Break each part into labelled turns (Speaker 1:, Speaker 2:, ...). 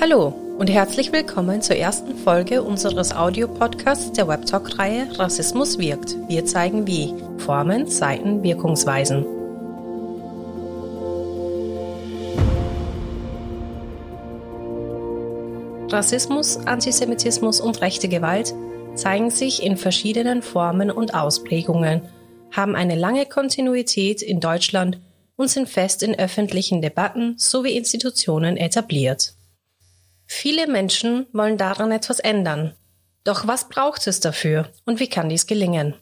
Speaker 1: Hallo und herzlich willkommen zur ersten Folge unseres Audiopodcasts der Webtalk-Reihe Rassismus wirkt. Wir zeigen wie. Formen, Seiten, Wirkungsweisen. Rassismus, Antisemitismus und rechte Gewalt zeigen sich in verschiedenen Formen und Ausprägungen, haben eine lange Kontinuität in Deutschland und sind fest in öffentlichen Debatten sowie Institutionen etabliert. Viele Menschen wollen daran etwas ändern. Doch was braucht es dafür und wie kann dies gelingen?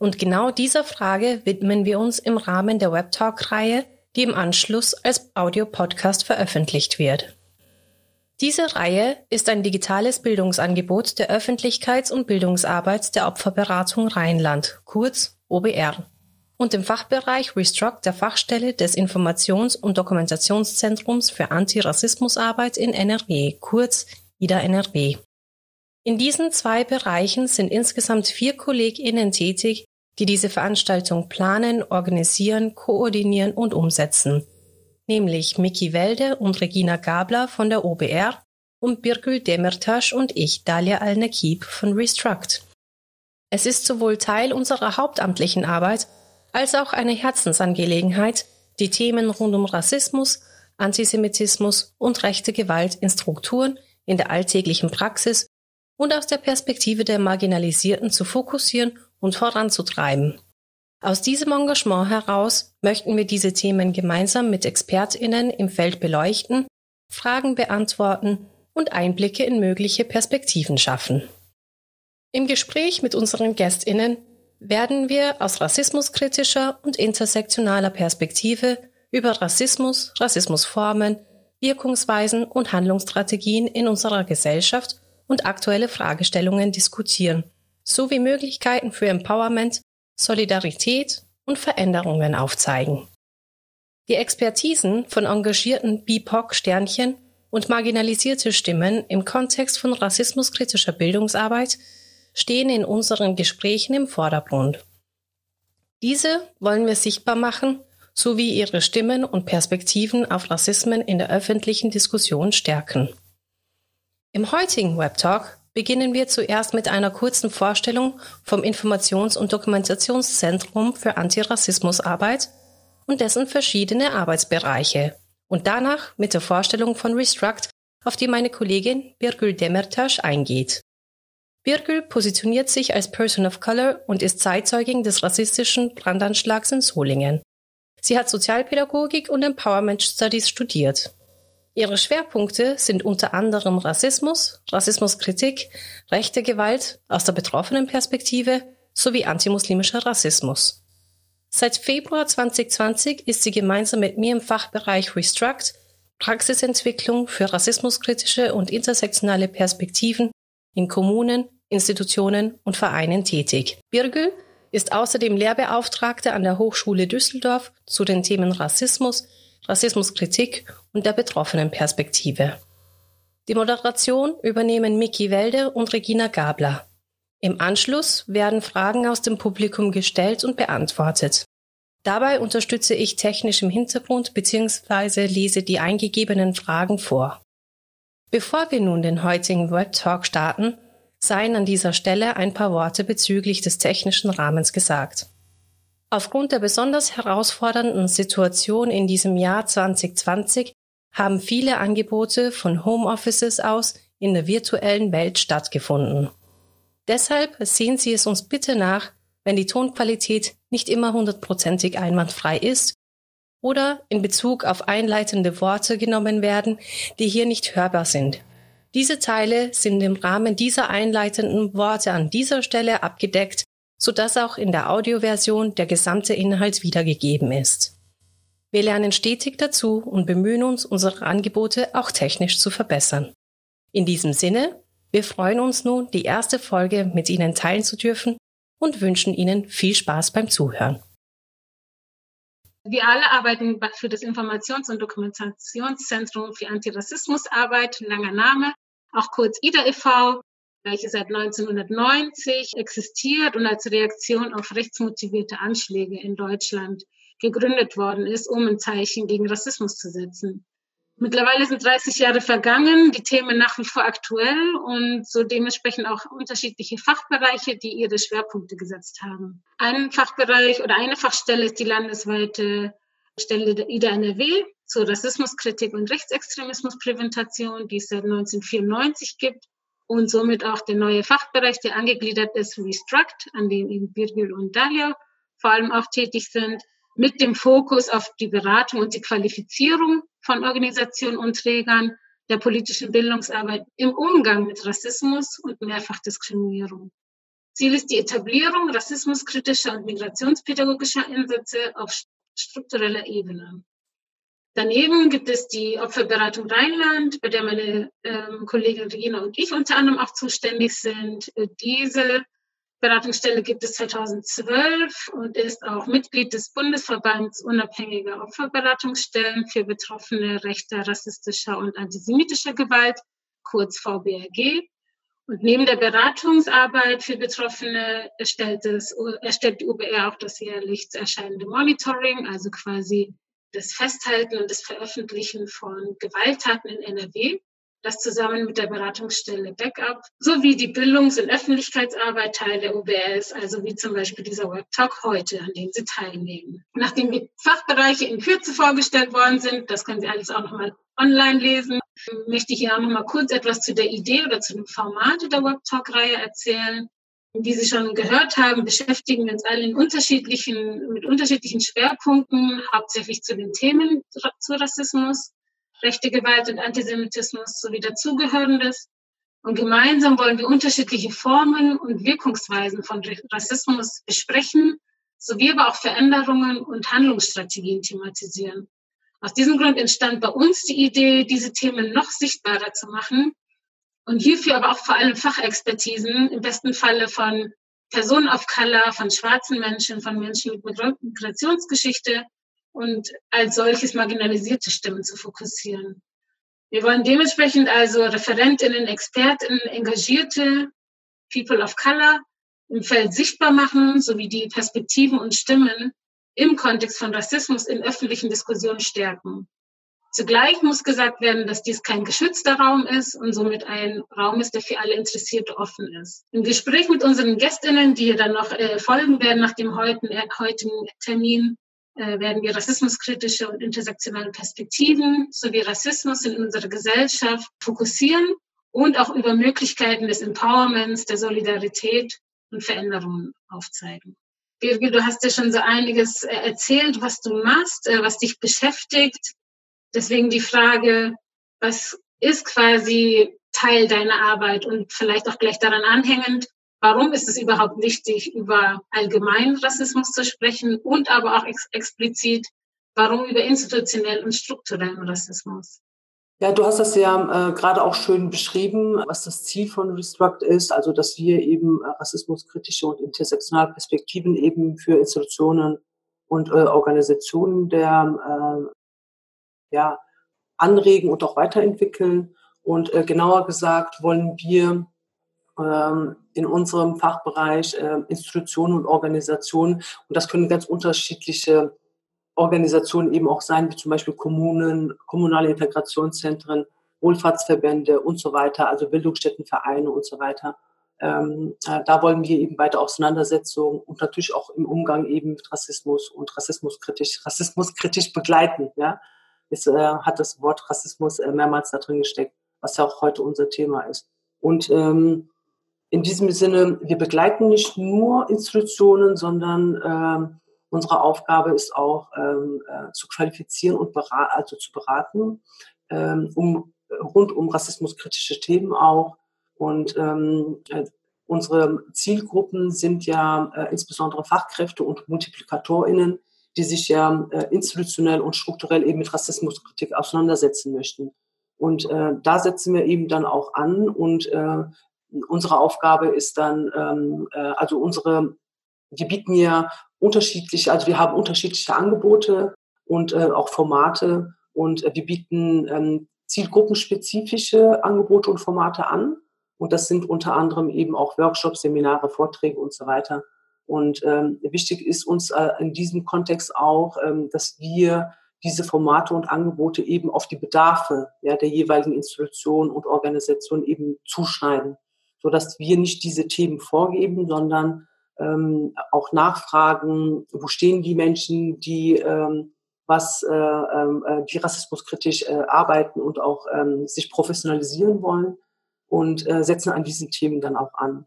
Speaker 1: Und genau dieser Frage widmen wir uns im Rahmen der Webtalk-Reihe, die im Anschluss als Audiopodcast veröffentlicht wird. Diese Reihe ist ein digitales Bildungsangebot der Öffentlichkeits- und Bildungsarbeit der Opferberatung Rheinland, kurz OBR, und im Fachbereich Restruct der Fachstelle des Informations- und Dokumentationszentrums für Antirassismusarbeit in NRW, kurz IDA NRW. In diesen zwei Bereichen sind insgesamt vier KollegInnen tätig, die diese Veranstaltung planen, organisieren, koordinieren und umsetzen nämlich Miki Welde und Regina Gabler von der OBR und Birgül Demirtas und ich, Dalia Al-Nakib von Restruct. Es ist sowohl Teil unserer hauptamtlichen Arbeit als auch eine Herzensangelegenheit, die Themen rund um Rassismus, Antisemitismus und rechte Gewalt in Strukturen in der alltäglichen Praxis und aus der Perspektive der Marginalisierten zu fokussieren und voranzutreiben. Aus diesem Engagement heraus möchten wir diese Themen gemeinsam mit Expertinnen im Feld beleuchten, Fragen beantworten und Einblicke in mögliche Perspektiven schaffen. Im Gespräch mit unseren Gästinnen werden wir aus rassismuskritischer und intersektionaler Perspektive über Rassismus, Rassismusformen, Wirkungsweisen und Handlungsstrategien in unserer Gesellschaft und aktuelle Fragestellungen diskutieren, sowie Möglichkeiten für Empowerment Solidarität und Veränderungen aufzeigen. Die Expertisen von engagierten BIPOC-Sternchen und marginalisierte Stimmen im Kontext von rassismuskritischer Bildungsarbeit stehen in unseren Gesprächen im Vordergrund. Diese wollen wir sichtbar machen, sowie ihre Stimmen und Perspektiven auf Rassismen in der öffentlichen Diskussion stärken. Im heutigen Webtalk beginnen wir zuerst mit einer kurzen Vorstellung vom Informations- und Dokumentationszentrum für Antirassismusarbeit und dessen verschiedene Arbeitsbereiche und danach mit der Vorstellung von Restruct, auf die meine Kollegin Birgül Demirtas eingeht. Birgül positioniert sich als Person of Color und ist Zeitzeugin des rassistischen Brandanschlags in Solingen. Sie hat Sozialpädagogik und Empowerment Studies studiert. Ihre Schwerpunkte sind unter anderem Rassismus, Rassismuskritik, rechte Gewalt aus der betroffenen Perspektive sowie antimuslimischer Rassismus. Seit Februar 2020 ist sie gemeinsam mit mir im Fachbereich Restruct Praxisentwicklung für rassismuskritische und intersektionale Perspektiven in Kommunen, Institutionen und Vereinen tätig. Birgül ist außerdem Lehrbeauftragte an der Hochschule Düsseldorf zu den Themen Rassismus, Rassismuskritik und der betroffenen Perspektive. Die Moderation übernehmen Miki Welde und Regina Gabler. Im Anschluss werden Fragen aus dem Publikum gestellt und beantwortet. Dabei unterstütze ich technisch im Hintergrund bzw. lese die eingegebenen Fragen vor. Bevor wir nun den heutigen Web Talk starten, seien an dieser Stelle ein paar Worte bezüglich des technischen Rahmens gesagt. Aufgrund der besonders herausfordernden Situation in diesem Jahr 2020 haben viele Angebote von Homeoffices aus in der virtuellen Welt stattgefunden. Deshalb sehen Sie es uns bitte nach, wenn die Tonqualität nicht immer hundertprozentig einwandfrei ist oder in Bezug auf einleitende Worte genommen werden, die hier nicht hörbar sind. Diese Teile sind im Rahmen dieser einleitenden Worte an dieser Stelle abgedeckt sodass auch in der Audioversion der gesamte Inhalt wiedergegeben ist. Wir lernen stetig dazu und bemühen uns, unsere Angebote auch technisch zu verbessern. In diesem Sinne, wir freuen uns nun, die erste Folge mit Ihnen teilen zu dürfen und wünschen Ihnen viel Spaß beim Zuhören.
Speaker 2: Wir alle arbeiten für das Informations- und Dokumentationszentrum für Antirassismusarbeit, langer Name, auch kurz IDA e.V welche seit 1990 existiert und als Reaktion auf rechtsmotivierte Anschläge in Deutschland gegründet worden ist, um ein Zeichen gegen Rassismus zu setzen. Mittlerweile sind 30 Jahre vergangen, die Themen nach wie vor aktuell und so dementsprechend auch unterschiedliche Fachbereiche, die ihre Schwerpunkte gesetzt haben. Ein Fachbereich oder eine Fachstelle ist die landesweite Stelle der IDA NRW zur Rassismuskritik und Rechtsextremismuspräventation, die es seit 1994 gibt und somit auch der neue Fachbereich, der angegliedert ist, Restruct, an dem eben Birgül und Dalia vor allem auch tätig sind, mit dem Fokus auf die Beratung und die Qualifizierung von Organisationen und Trägern der politischen Bildungsarbeit im Umgang mit Rassismus und Mehrfachdiskriminierung. Ziel ist die Etablierung rassismuskritischer und migrationspädagogischer Ansätze auf struktureller Ebene. Daneben gibt es die Opferberatung Rheinland, bei der meine ähm, Kollegin Regina und ich unter anderem auch zuständig sind. Diese Beratungsstelle gibt es 2012 und ist auch Mitglied des Bundesverbands unabhängiger Opferberatungsstellen für Betroffene rechter, rassistischer und antisemitischer Gewalt, kurz VBRG. Und neben der Beratungsarbeit für Betroffene erstellt, es, erstellt die UBR auch das jährlich erscheinende Monitoring, also quasi das Festhalten und das Veröffentlichen von Gewalttaten in NRW das zusammen mit der Beratungsstelle Backup sowie die Bildungs- und Öffentlichkeitsarbeit Teil der UBS, also wie zum Beispiel dieser Worktalk heute, an dem Sie teilnehmen. Nachdem die Fachbereiche in Kürze vorgestellt worden sind, das können Sie alles auch nochmal online lesen, möchte ich Ihnen auch nochmal kurz etwas zu der Idee oder zu dem Format der Worktalk-Reihe erzählen. Wie Sie schon gehört haben, beschäftigen wir uns alle in unterschiedlichen, mit unterschiedlichen Schwerpunkten, hauptsächlich zu den Themen zu Rassismus rechte Gewalt und Antisemitismus sowie dazugehörendes. Und gemeinsam wollen wir unterschiedliche Formen und Wirkungsweisen von Rassismus besprechen, sowie aber auch Veränderungen und Handlungsstrategien thematisieren. Aus diesem Grund entstand bei uns die Idee, diese Themen noch sichtbarer zu machen und hierfür aber auch vor allem Fachexpertisen, im besten Falle von Personen of Color, von schwarzen Menschen, von Menschen mit Migrationsgeschichte und als solches marginalisierte Stimmen zu fokussieren. Wir wollen dementsprechend also Referentinnen, Expertinnen, engagierte People of Color im Feld sichtbar machen, sowie die Perspektiven und Stimmen im Kontext von Rassismus in öffentlichen Diskussionen stärken. Zugleich muss gesagt werden, dass dies kein geschützter Raum ist und somit ein Raum ist, der für alle Interessierte offen ist. Im Gespräch mit unseren Gästinnen, die dann noch äh, folgen werden nach dem heutigen, äh, heutigen Termin, äh, werden wir rassismuskritische und intersektionale Perspektiven sowie Rassismus in unserer Gesellschaft fokussieren und auch über Möglichkeiten des Empowerments, der Solidarität und Veränderungen aufzeigen. Birgit, du hast ja schon so einiges äh, erzählt, was du machst, was dich beschäftigt. Deswegen die Frage, was ist quasi Teil deiner Arbeit und vielleicht auch gleich daran anhängend, Warum ist es überhaupt wichtig, über allgemeinen Rassismus zu sprechen und aber auch ex explizit, warum über institutionellen und strukturellen Rassismus?
Speaker 3: Ja, du hast das ja äh, gerade auch schön beschrieben, was das Ziel von Restruct ist, also dass wir eben äh, rassismuskritische und intersektionale Perspektiven eben für Institutionen und äh, Organisationen der äh, ja, anregen und auch weiterentwickeln. Und äh, genauer gesagt wollen wir ähm, in unserem Fachbereich äh, Institutionen und Organisationen. Und das können ganz unterschiedliche Organisationen eben auch sein, wie zum Beispiel Kommunen, kommunale Integrationszentren, Wohlfahrtsverbände und so weiter, also Bildungsstättenvereine und so weiter. Ähm, äh, da wollen wir eben weiter Auseinandersetzungen und natürlich auch im Umgang eben mit Rassismus und rassismuskritisch, rassismuskritisch begleiten. Ja, es äh, hat das Wort Rassismus äh, mehrmals da drin gesteckt, was ja auch heute unser Thema ist. Und ähm, in diesem Sinne, wir begleiten nicht nur Institutionen, sondern ähm, unsere Aufgabe ist auch ähm, äh, zu qualifizieren und berat, also zu beraten, ähm, um, rund um rassismuskritische Themen auch. Und ähm, äh, unsere Zielgruppen sind ja äh, insbesondere Fachkräfte und MultiplikatorInnen, die sich ja äh, institutionell und strukturell eben mit Rassismuskritik auseinandersetzen möchten. Und äh, da setzen wir eben dann auch an und äh, unsere Aufgabe ist dann, ähm, äh, also unsere, wir bieten ja unterschiedliche, also wir haben unterschiedliche Angebote und äh, auch Formate und äh, wir bieten ähm, zielgruppenspezifische Angebote und Formate an. Und das sind unter anderem eben auch Workshops, Seminare, Vorträge und so weiter. Und ähm, wichtig ist uns äh, in diesem Kontext auch, ähm, dass wir diese Formate und Angebote eben auf die Bedarfe ja, der jeweiligen Institutionen und Organisationen eben zuschneiden, so dass wir nicht diese Themen vorgeben, sondern ähm, auch nachfragen, wo stehen die Menschen, die ähm, was äh, ähm, äh, die rassismuskritisch äh, arbeiten und auch ähm, sich professionalisieren wollen und äh, setzen an diesen Themen dann auch an.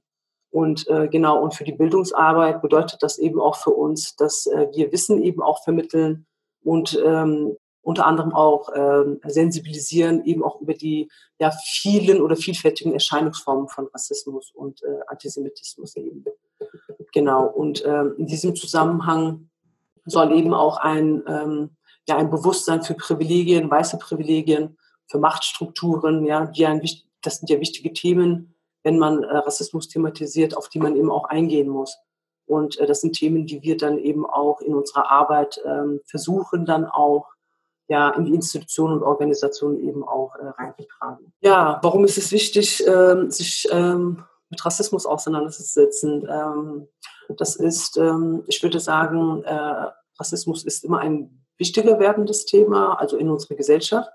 Speaker 3: Und äh, genau, und für die Bildungsarbeit bedeutet das eben auch für uns, dass äh, wir Wissen eben auch vermitteln und ähm, unter anderem auch ähm, sensibilisieren, eben auch über die ja, vielen oder vielfältigen Erscheinungsformen von Rassismus und äh, Antisemitismus eben. Genau, und ähm, in diesem Zusammenhang soll eben auch ein, ähm, ja, ein Bewusstsein für Privilegien, weiße Privilegien, für Machtstrukturen, ja, die ein, das sind ja wichtige Themen, wenn man äh, Rassismus thematisiert, auf die man eben auch eingehen muss. Und äh, das sind Themen, die wir dann eben auch in unserer Arbeit ähm, versuchen, dann auch ja, in die Institutionen und Organisationen eben auch äh, reinzutragen. Ja, warum ist es wichtig, ähm, sich ähm, mit Rassismus auseinanderzusetzen? Ähm, das ist, ähm, ich würde sagen, äh, Rassismus ist immer ein wichtiger werdendes Thema, also in unserer Gesellschaft,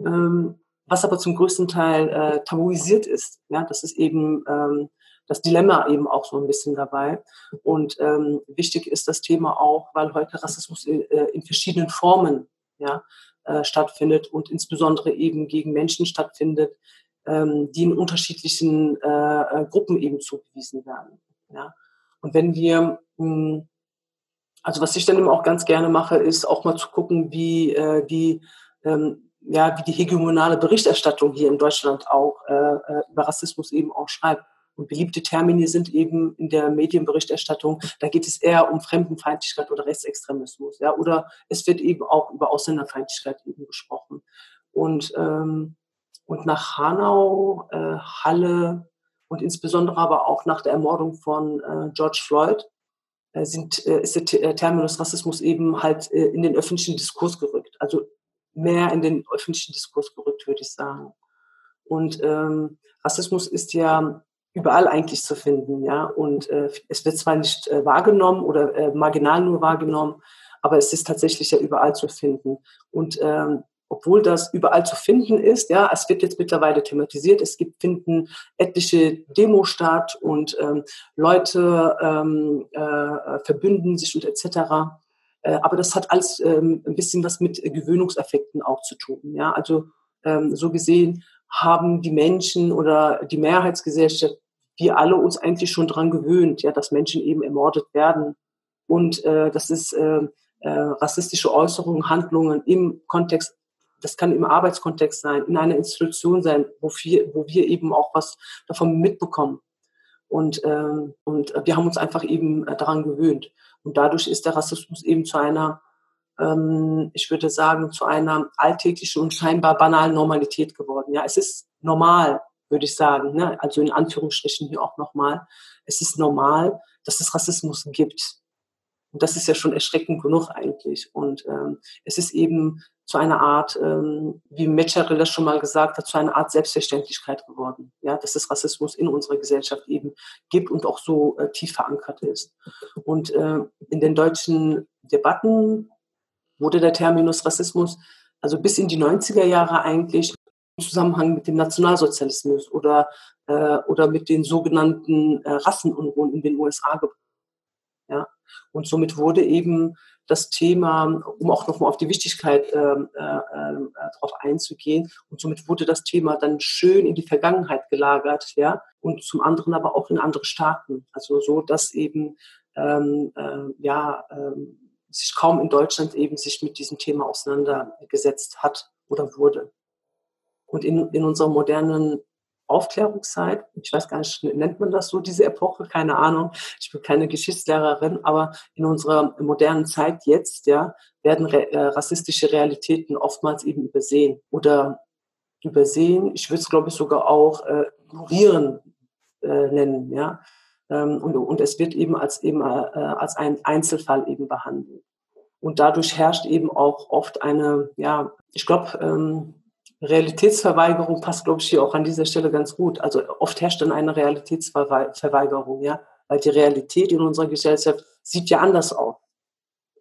Speaker 3: ähm, was aber zum größten Teil äh, tabuisiert ist. Ja, das ist eben ähm, das Dilemma eben auch so ein bisschen dabei. Und ähm, wichtig ist das Thema auch, weil heute Rassismus in, äh, in verschiedenen Formen ja, äh, stattfindet und insbesondere eben gegen Menschen stattfindet, ähm, die in unterschiedlichen äh, äh Gruppen eben zugewiesen werden. Ja. Und wenn wir, hm, also was ich dann eben auch ganz gerne mache, ist auch mal zu gucken, wie äh, die, ähm, ja, wie die hegemonale Berichterstattung hier in Deutschland auch äh, äh, über Rassismus eben auch schreibt. Und beliebte Termini sind eben in der Medienberichterstattung, da geht es eher um Fremdenfeindlichkeit oder Rechtsextremismus, ja, oder es wird eben auch über Ausländerfeindlichkeit eben gesprochen. Und, ähm, und nach Hanau, äh, Halle, und insbesondere aber auch nach der Ermordung von äh, George Floyd äh, sind, äh, ist der Terminus Rassismus eben halt in den öffentlichen Diskurs gerückt. Also mehr in den öffentlichen Diskurs gerückt, würde ich sagen. Und ähm, Rassismus ist ja überall eigentlich zu finden, ja. Und äh, es wird zwar nicht äh, wahrgenommen oder äh, marginal nur wahrgenommen, aber es ist tatsächlich ja überall zu finden. Und ähm, obwohl das überall zu finden ist, ja, es wird jetzt mittlerweile thematisiert, es gibt, finden etliche Demos statt und ähm, Leute ähm, äh, verbünden sich und etc. Äh, aber das hat alles ähm, ein bisschen was mit Gewöhnungseffekten auch zu tun. Ja, also ähm, so gesehen haben die Menschen oder die Mehrheitsgesellschaft, wir alle uns eigentlich schon dran gewöhnt, ja, dass Menschen eben ermordet werden und äh, das ist äh, äh, rassistische Äußerungen, Handlungen im Kontext das kann im Arbeitskontext sein, in einer Institution sein, wo wir, wo wir eben auch was davon mitbekommen. Und, ähm, und wir haben uns einfach eben äh, daran gewöhnt. Und dadurch ist der Rassismus eben zu einer, ähm, ich würde sagen, zu einer alltäglichen und scheinbar banalen Normalität geworden. Ja, es ist normal, würde ich sagen. Ne? Also in Anführungsstrichen hier auch nochmal. Es ist normal, dass es Rassismus gibt. Und das ist ja schon erschreckend genug eigentlich. Und ähm, es ist eben zu einer Art, ähm, wie Metzgerle schon mal gesagt hat, zu einer Art Selbstverständlichkeit geworden. Ja, dass es Rassismus in unserer Gesellschaft eben gibt und auch so äh, tief verankert ist. Und äh, in den deutschen Debatten wurde der Terminus Rassismus also bis in die 90er Jahre eigentlich im Zusammenhang mit dem Nationalsozialismus oder, äh, oder mit den sogenannten äh, Rassenunruhen in den USA gebracht. Und somit wurde eben das Thema, um auch nochmal auf die Wichtigkeit ähm, äh, äh, darauf einzugehen. Und somit wurde das Thema dann schön in die Vergangenheit gelagert, ja, und zum anderen aber auch in andere Staaten. Also so, dass eben ähm, äh, ja ähm, sich kaum in Deutschland eben sich mit diesem Thema auseinandergesetzt hat oder wurde. Und in, in unserer modernen Aufklärungszeit. Ich weiß gar nicht, nennt man das so, diese Epoche? Keine Ahnung. Ich bin keine Geschichtslehrerin, aber in unserer modernen Zeit jetzt, ja, werden äh, rassistische Realitäten oftmals eben übersehen oder übersehen. Ich würde es, glaube ich, sogar auch äh, ignorieren äh, nennen, ja. Ähm, und, und es wird eben als eben äh, als ein Einzelfall eben behandelt. Und dadurch herrscht eben auch oft eine, ja, ich glaube, ähm, Realitätsverweigerung passt, glaube ich, hier auch an dieser Stelle ganz gut. Also oft herrscht dann eine Realitätsverweigerung, ja, weil die Realität in unserer Gesellschaft sieht ja anders aus.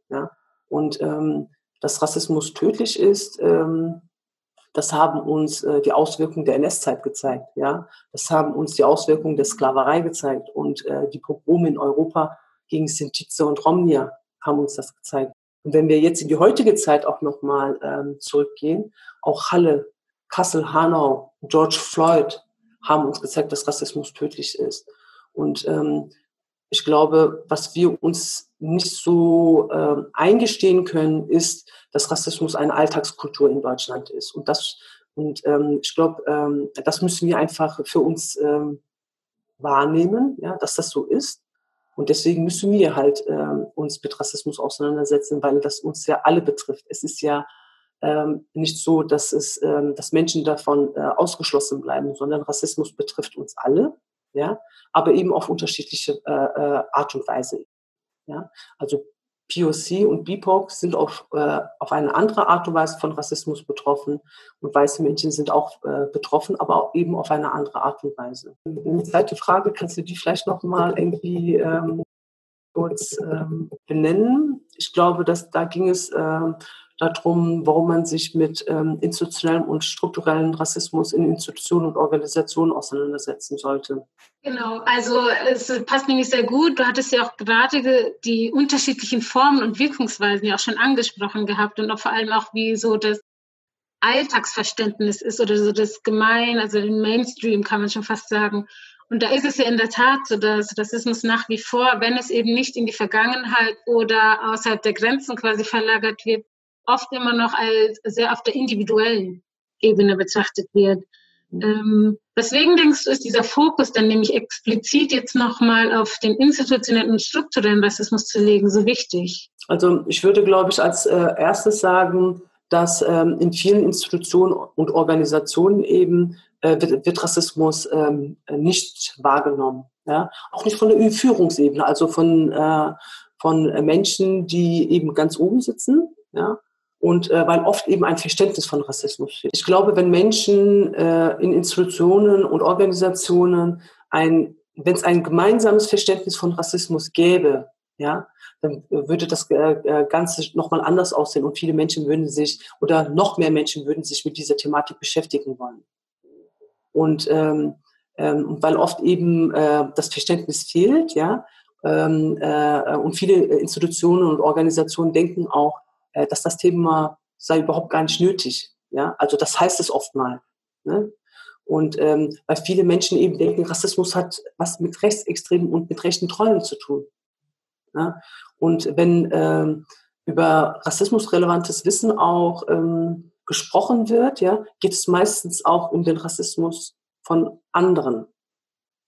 Speaker 3: Ja? Und ähm, dass Rassismus tödlich ist, ähm, das haben uns äh, die Auswirkungen der NS-Zeit gezeigt. Ja, das haben uns die Auswirkungen der Sklaverei gezeigt und äh, die Pogrome in Europa gegen Sintize und Romnia haben uns das gezeigt. Und wenn wir jetzt in die heutige Zeit auch nochmal ähm, zurückgehen, auch Halle, Kassel, Hanau, George Floyd haben uns gezeigt, dass Rassismus tödlich ist. Und ähm, ich glaube, was wir uns nicht so äh, eingestehen können, ist, dass Rassismus eine Alltagskultur in Deutschland ist. Und das, und ähm, ich glaube, ähm, das müssen wir einfach für uns ähm, wahrnehmen, ja, dass das so ist. Und deswegen müssen wir halt ähm, uns mit Rassismus auseinandersetzen, weil das uns ja alle betrifft. Es ist ja ähm, nicht so, dass es, ähm, dass Menschen davon äh, ausgeschlossen bleiben, sondern Rassismus betrifft uns alle, ja, aber eben auf unterschiedliche äh, äh, Art und Weise. Ja, also POC und BIPOC sind auf, äh, auf eine andere Art und Weise von Rassismus betroffen und weiße Menschen sind auch äh, betroffen, aber auch eben auf eine andere Art und Weise. Eine zweite Frage, kannst du die vielleicht noch mal irgendwie ähm, kurz ähm, benennen? Ich glaube, dass da ging es ähm, darum, warum man sich mit ähm, institutionellem und strukturellem Rassismus in Institutionen und Organisationen auseinandersetzen sollte.
Speaker 2: Genau, also es passt nämlich sehr gut. Du hattest ja auch gerade die unterschiedlichen Formen und Wirkungsweisen ja auch schon angesprochen gehabt und auch vor allem auch, wie so das Alltagsverständnis ist oder so das Gemein, also den Mainstream kann man schon fast sagen. Und da ist es ja in der Tat so, dass Rassismus nach wie vor, wenn es eben nicht in die Vergangenheit oder außerhalb der Grenzen quasi verlagert wird, oft immer noch als sehr auf der individuellen Ebene betrachtet wird. Ähm, weswegen denkst du, ist dieser Fokus dann nämlich explizit jetzt nochmal auf den institutionellen und strukturellen Rassismus zu legen so wichtig?
Speaker 3: Also ich würde, glaube ich, als äh, erstes sagen, dass ähm, in vielen Institutionen und Organisationen eben äh, wird, wird, Rassismus ähm, nicht wahrgenommen. Ja? Auch nicht von der Führungsebene, also von, äh, von Menschen, die eben ganz oben sitzen. Ja? Und äh, weil oft eben ein Verständnis von Rassismus fehlt. Ich glaube, wenn Menschen äh, in Institutionen und Organisationen ein, wenn es ein gemeinsames Verständnis von Rassismus gäbe, ja, dann würde das äh, äh Ganze nochmal anders aussehen und viele Menschen würden sich oder noch mehr Menschen würden sich mit dieser Thematik beschäftigen wollen. Und ähm, ähm, weil oft eben äh, das Verständnis fehlt, ja, ähm, äh, und viele Institutionen und Organisationen denken auch, äh, dass das Thema sei überhaupt gar nicht nötig. Ja, also das heißt es oft mal. Ne? Und ähm, weil viele Menschen eben denken, Rassismus hat was mit Rechtsextremen und mit rechten Trollen zu tun. Ja? Und wenn ähm, über rassismusrelevantes Wissen auch ähm, gesprochen wird, ja, geht es meistens auch um den Rassismus von anderen.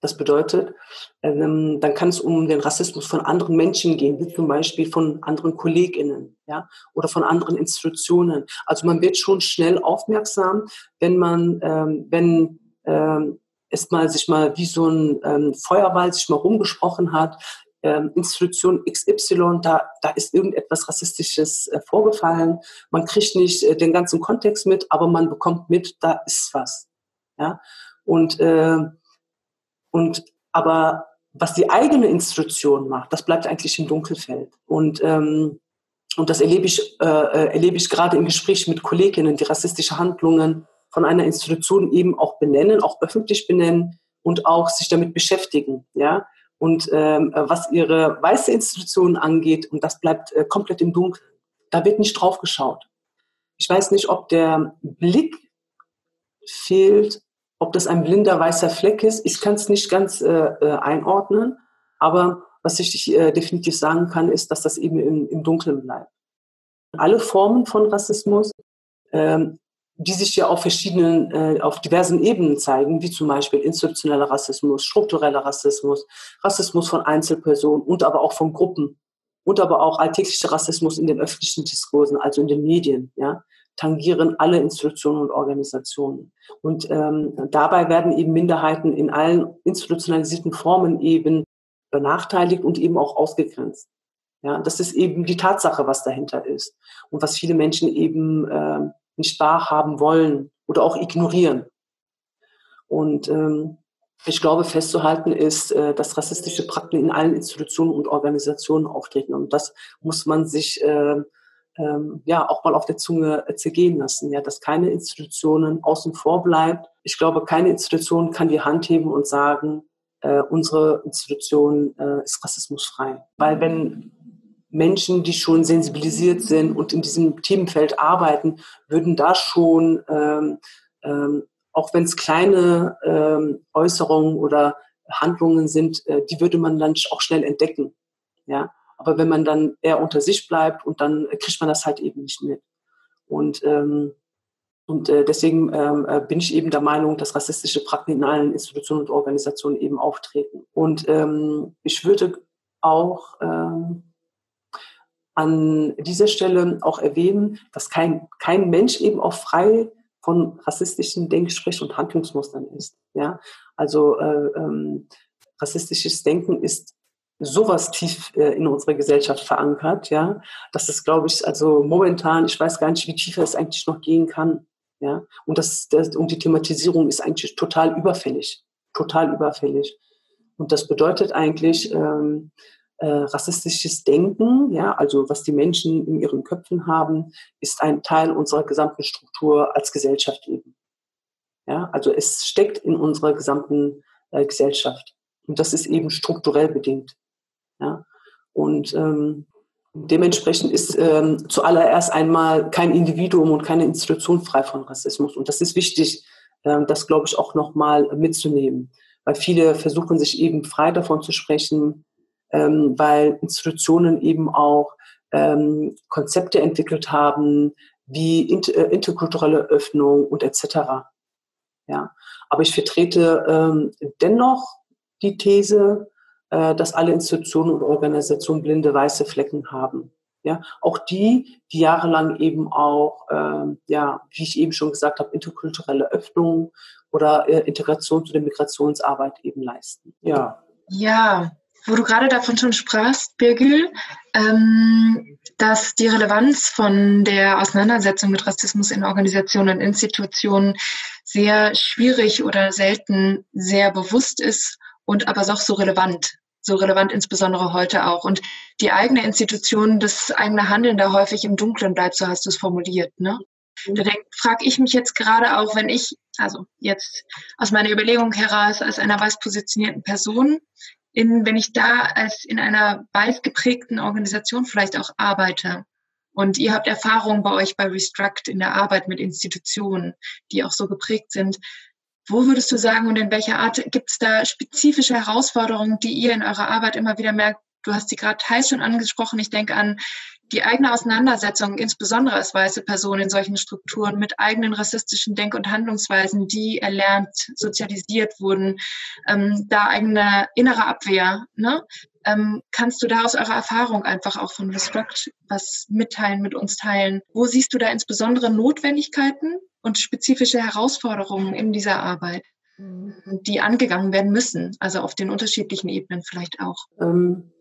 Speaker 3: Das bedeutet, ähm, dann kann es um den Rassismus von anderen Menschen gehen, wie zum Beispiel von anderen KollegInnen, ja, oder von anderen Institutionen. Also man wird schon schnell aufmerksam, wenn man, ähm, wenn ähm, es mal sich mal wie so ein ähm, Feuerwald sich mal rumgesprochen hat, ähm, Institution XY, da, da ist irgendetwas Rassistisches äh, vorgefallen. Man kriegt nicht äh, den ganzen Kontext mit, aber man bekommt mit, da ist was. Ja? Und äh, und aber was die eigene Institution macht, das bleibt eigentlich im Dunkelfeld. Und ähm, und das erlebe ich, äh, äh, erlebe ich gerade im Gespräch mit Kolleginnen, die rassistische Handlungen von einer Institution eben auch benennen, auch öffentlich benennen und auch sich damit beschäftigen. Ja? Und ähm, was ihre weiße Institution angeht, und das bleibt äh, komplett im Dunkeln, da wird nicht drauf geschaut. Ich weiß nicht, ob der Blick fehlt ob das ein blinder weißer Fleck ist, ich kann es nicht ganz äh, äh, einordnen, aber was ich äh, definitiv sagen kann, ist, dass das eben im, im Dunkeln bleibt. Alle Formen von Rassismus, ähm, die sich ja auf verschiedenen, äh, auf diversen Ebenen zeigen, wie zum Beispiel institutioneller Rassismus, struktureller Rassismus, Rassismus von Einzelpersonen und aber auch von Gruppen und aber auch alltäglicher Rassismus in den öffentlichen Diskursen, also in den Medien, ja, tangieren alle Institutionen und Organisationen. Und ähm, dabei werden eben Minderheiten in allen institutionalisierten Formen eben benachteiligt und eben auch ausgegrenzt. Ja, das ist eben die Tatsache, was dahinter ist und was viele Menschen eben äh, nicht wahrhaben wollen oder auch ignorieren. Und ähm, ich glaube, festzuhalten ist, äh, dass rassistische Praktiken in allen Institutionen und Organisationen auftreten. Und das muss man sich äh, ähm, ja auch mal auf der Zunge äh, zergehen lassen, ja, dass keine Institutionen außen vor bleibt. Ich glaube, keine Institution kann die Hand heben und sagen, äh, unsere Institution äh, ist rassismusfrei. Weil wenn Menschen, die schon sensibilisiert sind und in diesem Themenfeld arbeiten, würden da schon, ähm, ähm, auch wenn es kleine ähm, Äußerungen oder Handlungen sind, äh, die würde man dann auch schnell entdecken. Ja, aber wenn man dann eher unter sich bleibt und dann kriegt man das halt eben nicht mit. Und, ähm, und äh, deswegen ähm, äh, bin ich eben der Meinung, dass rassistische Praktiken in allen Institutionen und Organisationen eben auftreten. Und ähm, ich würde auch ähm, an dieser Stelle auch erwähnen, dass kein, kein Mensch eben auch frei von rassistischen Denk-, Sprech- und Handlungsmustern ist. Ja? Also äh, ähm, rassistisches Denken ist sowas tief äh, in unserer Gesellschaft verankert, ja, dass es, glaube ich, also momentan, ich weiß gar nicht, wie tiefer es eigentlich noch gehen kann, ja, und das, das und die Thematisierung ist eigentlich total überfällig, total überfällig. Und das bedeutet eigentlich ähm, äh, rassistisches Denken, ja, also was die Menschen in ihren Köpfen haben, ist ein Teil unserer gesamten Struktur als Gesellschaft eben. Ja, also es steckt in unserer gesamten äh, Gesellschaft. Und das ist eben strukturell bedingt. Ja? Und ähm, dementsprechend ist ähm, zuallererst einmal kein Individuum und keine Institution frei von Rassismus. Und das ist wichtig, ähm, das, glaube ich, auch nochmal mitzunehmen. Weil viele versuchen sich eben frei davon zu sprechen, ähm, weil Institutionen eben auch ähm, Konzepte entwickelt haben, wie äh, interkulturelle Öffnung und etc. Ja, aber ich vertrete ähm, dennoch die These, dass alle Institutionen und Organisationen blinde weiße Flecken haben. Ja, auch die, die jahrelang eben auch, äh, ja, wie ich eben schon gesagt habe, interkulturelle Öffnung oder äh, Integration zu der Migrationsarbeit eben leisten.
Speaker 4: Ja. Ja, wo du gerade davon schon sprachst, Birgül, ähm, dass die Relevanz von der Auseinandersetzung mit Rassismus in Organisationen und Institutionen sehr schwierig oder selten sehr bewusst ist und aber auch so relevant so relevant, insbesondere heute auch. Und die eigene Institution, das eigene Handeln da häufig im Dunkeln bleibt, so hast du es formuliert. Ne? Mhm. Da frage ich mich jetzt gerade auch, wenn ich, also jetzt aus meiner Überlegung heraus, als einer weiß positionierten Person, in, wenn ich da als in einer weiß geprägten Organisation vielleicht auch arbeite, und ihr habt Erfahrungen bei euch bei Restruct in der Arbeit mit Institutionen, die auch so geprägt sind. Wo würdest du sagen und in welcher Art gibt es da spezifische Herausforderungen, die ihr in eurer Arbeit immer wieder merkt? Du hast sie gerade teils schon angesprochen. Ich denke an die eigene Auseinandersetzung, insbesondere als weiße Person in solchen Strukturen, mit eigenen rassistischen Denk- und Handlungsweisen, die erlernt, sozialisiert wurden, ähm, da eigene innere Abwehr. Ne? Ähm, kannst du da aus eurer Erfahrung einfach auch von Respect was mitteilen, mit uns teilen? Wo siehst du da insbesondere Notwendigkeiten und spezifische Herausforderungen in dieser Arbeit, mhm. die angegangen werden müssen, also auf den unterschiedlichen Ebenen vielleicht auch?
Speaker 3: Ähm,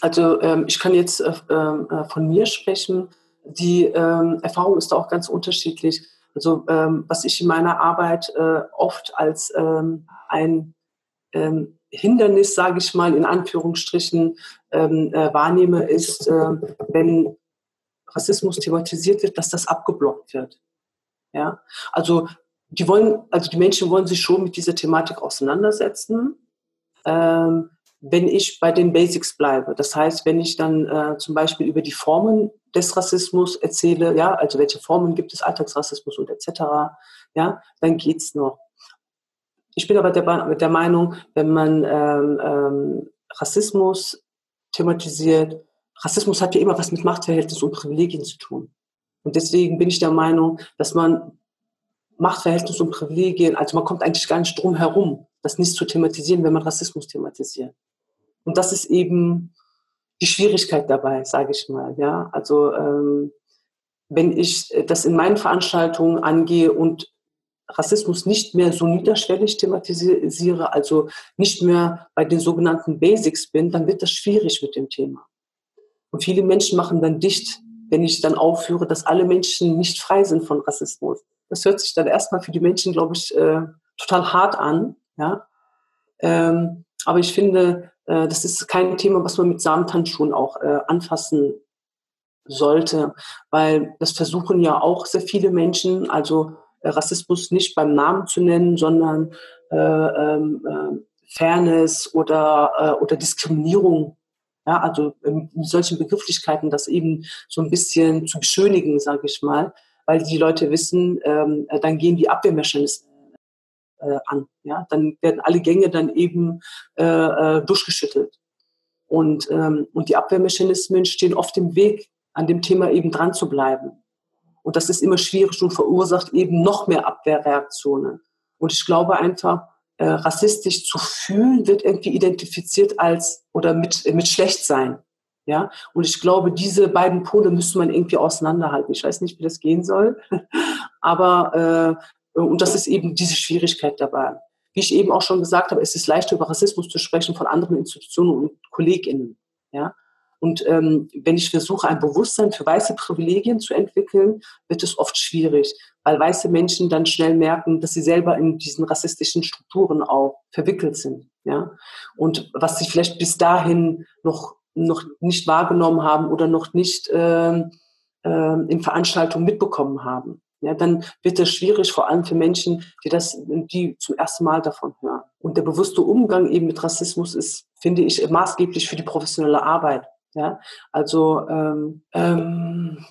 Speaker 3: also ähm, ich kann jetzt äh, ähm, äh, von mir sprechen. Die Erfahrung ist auch ganz unterschiedlich. Also was ich in meiner Arbeit äh, oft als ein Hindernis, sage ich mal, in Anführungsstrichen wahrnehme, ist, wenn Rassismus thematisiert wird, dass das abgeblockt wird. Ja, also die wollen, also die Menschen wollen sich schon mit dieser Thematik auseinandersetzen. Ähm, wenn ich bei den Basics bleibe, das heißt, wenn ich dann äh, zum Beispiel über die Formen des Rassismus erzähle, ja, also welche Formen gibt es, Alltagsrassismus und etc., ja, dann geht's noch. Ich bin aber der, der Meinung, wenn man ähm, ähm, Rassismus thematisiert, Rassismus hat ja immer was mit Machtverhältnissen und Privilegien zu tun. Und deswegen bin ich der Meinung, dass man Machtverhältnisse und Privilegien, also man kommt eigentlich gar nicht drum herum, das nicht zu thematisieren, wenn man Rassismus thematisiert. Und das ist eben die Schwierigkeit dabei, sage ich mal. Ja, also ähm, wenn ich das in meinen Veranstaltungen angehe und Rassismus nicht mehr so niederschwellig thematisiere, also nicht mehr bei den sogenannten Basics bin, dann wird das schwierig mit dem Thema. Und viele Menschen machen dann dicht wenn ich dann aufführe, dass alle Menschen nicht frei sind von Rassismus. Das hört sich dann erstmal für die Menschen, glaube ich, äh, total hart an. Ja? Ähm, aber ich finde, äh, das ist kein Thema, was man mit Samentandschuhen auch äh, anfassen sollte, weil das versuchen ja auch sehr viele Menschen, also äh, Rassismus nicht beim Namen zu nennen, sondern äh, ähm, äh, Fairness oder, oder Diskriminierung. Ja, also ähm, mit solchen Begrifflichkeiten das eben so ein bisschen zu beschönigen, sage ich mal, weil die Leute wissen, ähm, äh, dann gehen die Abwehrmechanismen äh, an. Ja, dann werden alle Gänge dann eben äh, äh, durchgeschüttelt. Und, ähm, und die Abwehrmechanismen stehen oft im Weg, an dem Thema eben dran zu bleiben. Und das ist immer schwierig und verursacht eben noch mehr Abwehrreaktionen. Und ich glaube einfach, äh, rassistisch zu fühlen, wird irgendwie identifiziert als oder mit, mit schlecht sein. Ja, und ich glaube, diese beiden Pole müsste man irgendwie auseinanderhalten. Ich weiß nicht, wie das gehen soll, aber äh, und das ist eben diese Schwierigkeit dabei. Wie ich eben auch schon gesagt habe, es ist leichter über Rassismus zu sprechen von anderen Institutionen und KollegInnen. Ja, und ähm, wenn ich versuche, ein Bewusstsein für weiße Privilegien zu entwickeln, wird es oft schwierig, weil weiße Menschen dann schnell merken, dass sie selber in diesen rassistischen Strukturen auch verwickelt sind. Ja? Und was sie vielleicht bis dahin noch, noch nicht wahrgenommen haben oder noch nicht äh, äh, in Veranstaltungen mitbekommen haben. Ja, dann wird es schwierig, vor allem für Menschen, die das, die zum ersten Mal davon hören. Und der bewusste Umgang eben mit Rassismus ist, finde ich, maßgeblich für die professionelle Arbeit. Ja, also, ähm, ähm,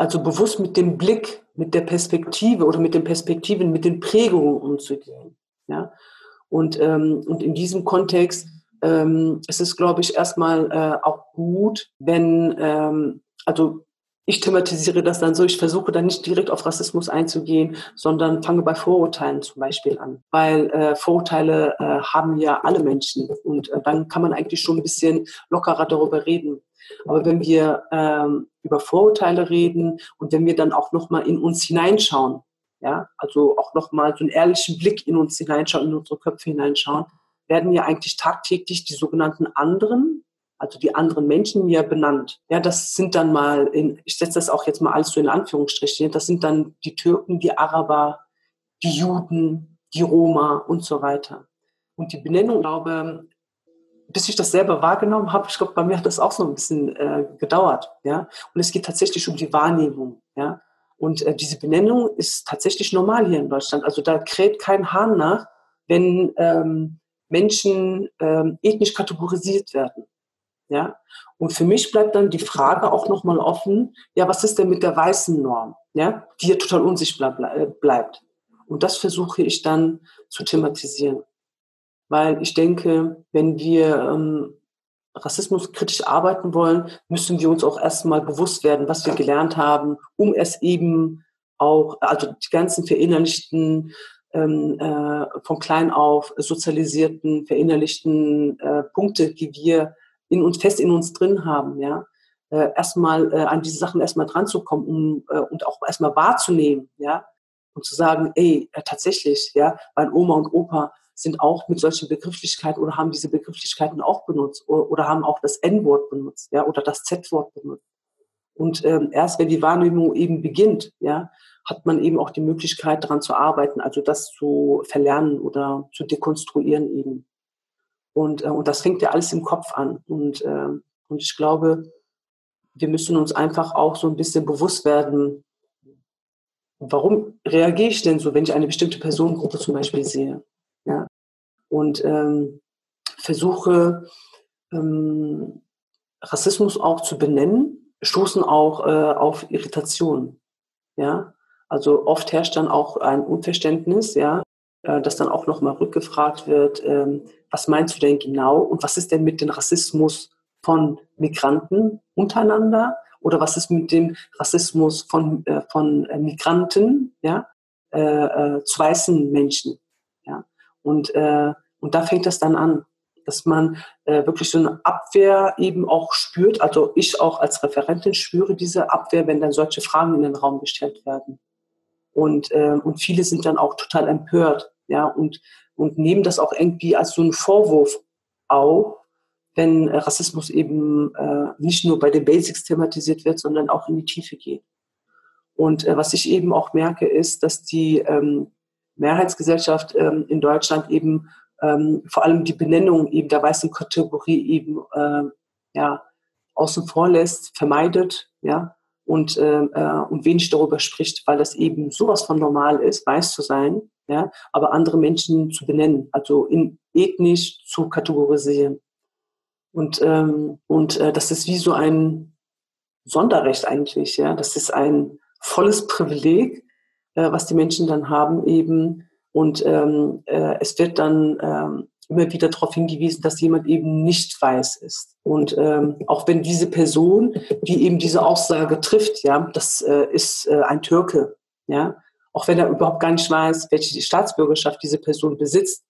Speaker 3: also bewusst mit dem Blick, mit der Perspektive oder mit den Perspektiven, mit den Prägungen umzugehen. Ja, und, ähm, und in diesem Kontext ähm, es ist glaube ich, erstmal äh, auch gut, wenn, ähm, also ich thematisiere das dann so, ich versuche dann nicht direkt auf Rassismus einzugehen, sondern fange bei Vorurteilen zum Beispiel an. Weil äh, Vorurteile äh, haben ja alle Menschen und äh, dann kann man eigentlich schon ein bisschen lockerer darüber reden. Aber wenn wir ähm, über Vorurteile reden und wenn wir dann auch nochmal in uns hineinschauen, ja, also auch nochmal so einen ehrlichen Blick in uns hineinschauen, in unsere Köpfe hineinschauen, werden ja eigentlich tagtäglich die sogenannten anderen also die anderen Menschen mir benannt. Ja, das sind dann mal, in, ich setze das auch jetzt mal alles so in Anführungsstriche, das sind dann die Türken, die Araber, die Juden, die Roma und so weiter. Und die Benennung, glaube, bis ich das selber wahrgenommen habe, ich glaube, bei mir hat das auch so ein bisschen äh, gedauert. Ja, und es geht tatsächlich um die Wahrnehmung. Ja, und äh, diese Benennung ist tatsächlich normal hier in Deutschland. Also da kräht kein Hahn nach, wenn ähm, Menschen ähm, ethnisch kategorisiert werden. Ja? Und für mich bleibt dann die Frage auch nochmal offen, ja, was ist denn mit der weißen Norm, ja, die hier total unsichtbar äh, bleibt. Und das versuche ich dann zu thematisieren. Weil ich denke, wenn wir ähm, Rassismus kritisch arbeiten wollen, müssen wir uns auch erstmal bewusst werden, was wir gelernt haben, um es eben auch, also die ganzen verinnerlichten, ähm, äh, von klein auf sozialisierten, verinnerlichten äh, Punkte, die wir in uns fest in uns drin haben, ja, äh, erstmal äh, an diese Sachen erstmal dran zu kommen um, äh, und auch erstmal wahrzunehmen, ja, und zu sagen, ey, äh, tatsächlich, ja, mein Oma und Opa sind auch mit solchen Begrifflichkeiten oder haben diese Begrifflichkeiten auch benutzt oder, oder haben auch das N-Wort benutzt, ja, oder das Z-Wort benutzt. Und ähm, erst wenn die Wahrnehmung eben beginnt, ja, hat man eben auch die Möglichkeit, daran zu arbeiten, also das zu verlernen oder zu dekonstruieren eben. Und, äh, und das fängt ja alles im Kopf an. Und, äh, und ich glaube, wir müssen uns einfach auch so ein bisschen bewusst werden, warum reagiere ich denn so, wenn ich eine bestimmte Personengruppe zum Beispiel sehe. Und ähm, versuche, ähm, Rassismus auch zu benennen, stoßen auch äh, auf Irritation. Ja? Also oft herrscht dann auch ein Unverständnis, ja, äh, dass dann auch nochmal rückgefragt wird, ähm, was meinst du denn genau und was ist denn mit dem Rassismus von Migranten untereinander oder was ist mit dem Rassismus von, äh, von äh, Migranten ja, zu weißen Menschen. Und, und da fängt das dann an, dass man wirklich so eine Abwehr eben auch spürt. Also ich auch als Referentin spüre diese Abwehr, wenn dann solche Fragen in den Raum gestellt werden. Und, äh, und viele sind dann auch total empört, ja, und, und nehmen das auch irgendwie als so einen Vorwurf auf, wenn äh, Rassismus eben äh, nicht nur bei den Basics thematisiert wird, sondern auch in die Tiefe geht. Und äh, was ich eben auch merke, ist, dass die ähm, Mehrheitsgesellschaft ähm, in Deutschland eben ähm, vor allem die Benennung eben der weißen Kategorie eben äh, ja, außen vor lässt, vermeidet ja, und, äh, äh, und wenig darüber spricht, weil das eben sowas von normal ist, weiß zu sein, ja, aber andere Menschen zu benennen, also in, ethnisch zu kategorisieren. Und, ähm, und äh, das ist wie so ein Sonderrecht eigentlich, ja. Das ist ein volles Privileg, äh, was die Menschen dann haben eben. Und ähm, äh, es wird dann ähm, immer wieder darauf hingewiesen, dass jemand eben nicht weiß ist. Und ähm, auch wenn diese Person, die eben diese Aussage trifft, ja, das äh, ist äh, ein Türke, ja, auch wenn er überhaupt gar nicht weiß, welche Staatsbürgerschaft diese Person besitzt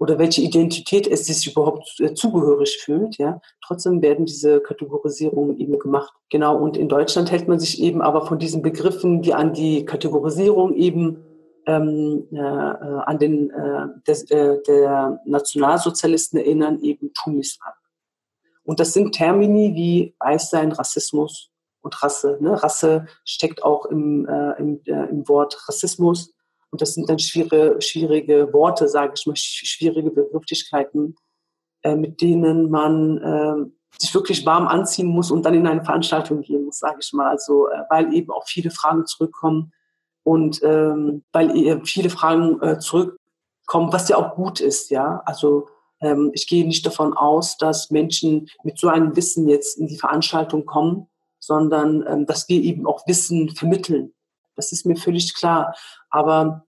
Speaker 3: oder welche Identität es sich überhaupt äh, zugehörig fühlt, ja, trotzdem werden diese Kategorisierungen eben gemacht. Genau, und in Deutschland hält man sich eben aber von diesen Begriffen, die an die Kategorisierung eben ähm, äh, äh, an den äh, des, äh, der Nationalsozialisten erinnern, eben Tunis ab. Und das sind Termini wie Weißsein, Rassismus und Rasse. Ne? Rasse steckt auch im, äh, im, äh, im Wort Rassismus. Und das sind dann schwierige, schwierige Worte, sage ich mal, schwierige Begrifflichkeiten, äh, mit denen man äh, sich wirklich warm anziehen muss und dann in eine Veranstaltung gehen muss, sage ich mal. Also, äh, weil eben auch viele Fragen zurückkommen und ähm, weil viele Fragen äh, zurückkommen, was ja auch gut ist, ja. Also ähm, ich gehe nicht davon aus, dass Menschen mit so einem Wissen jetzt in die Veranstaltung kommen, sondern ähm, dass wir eben auch Wissen vermitteln. Das ist mir völlig klar. Aber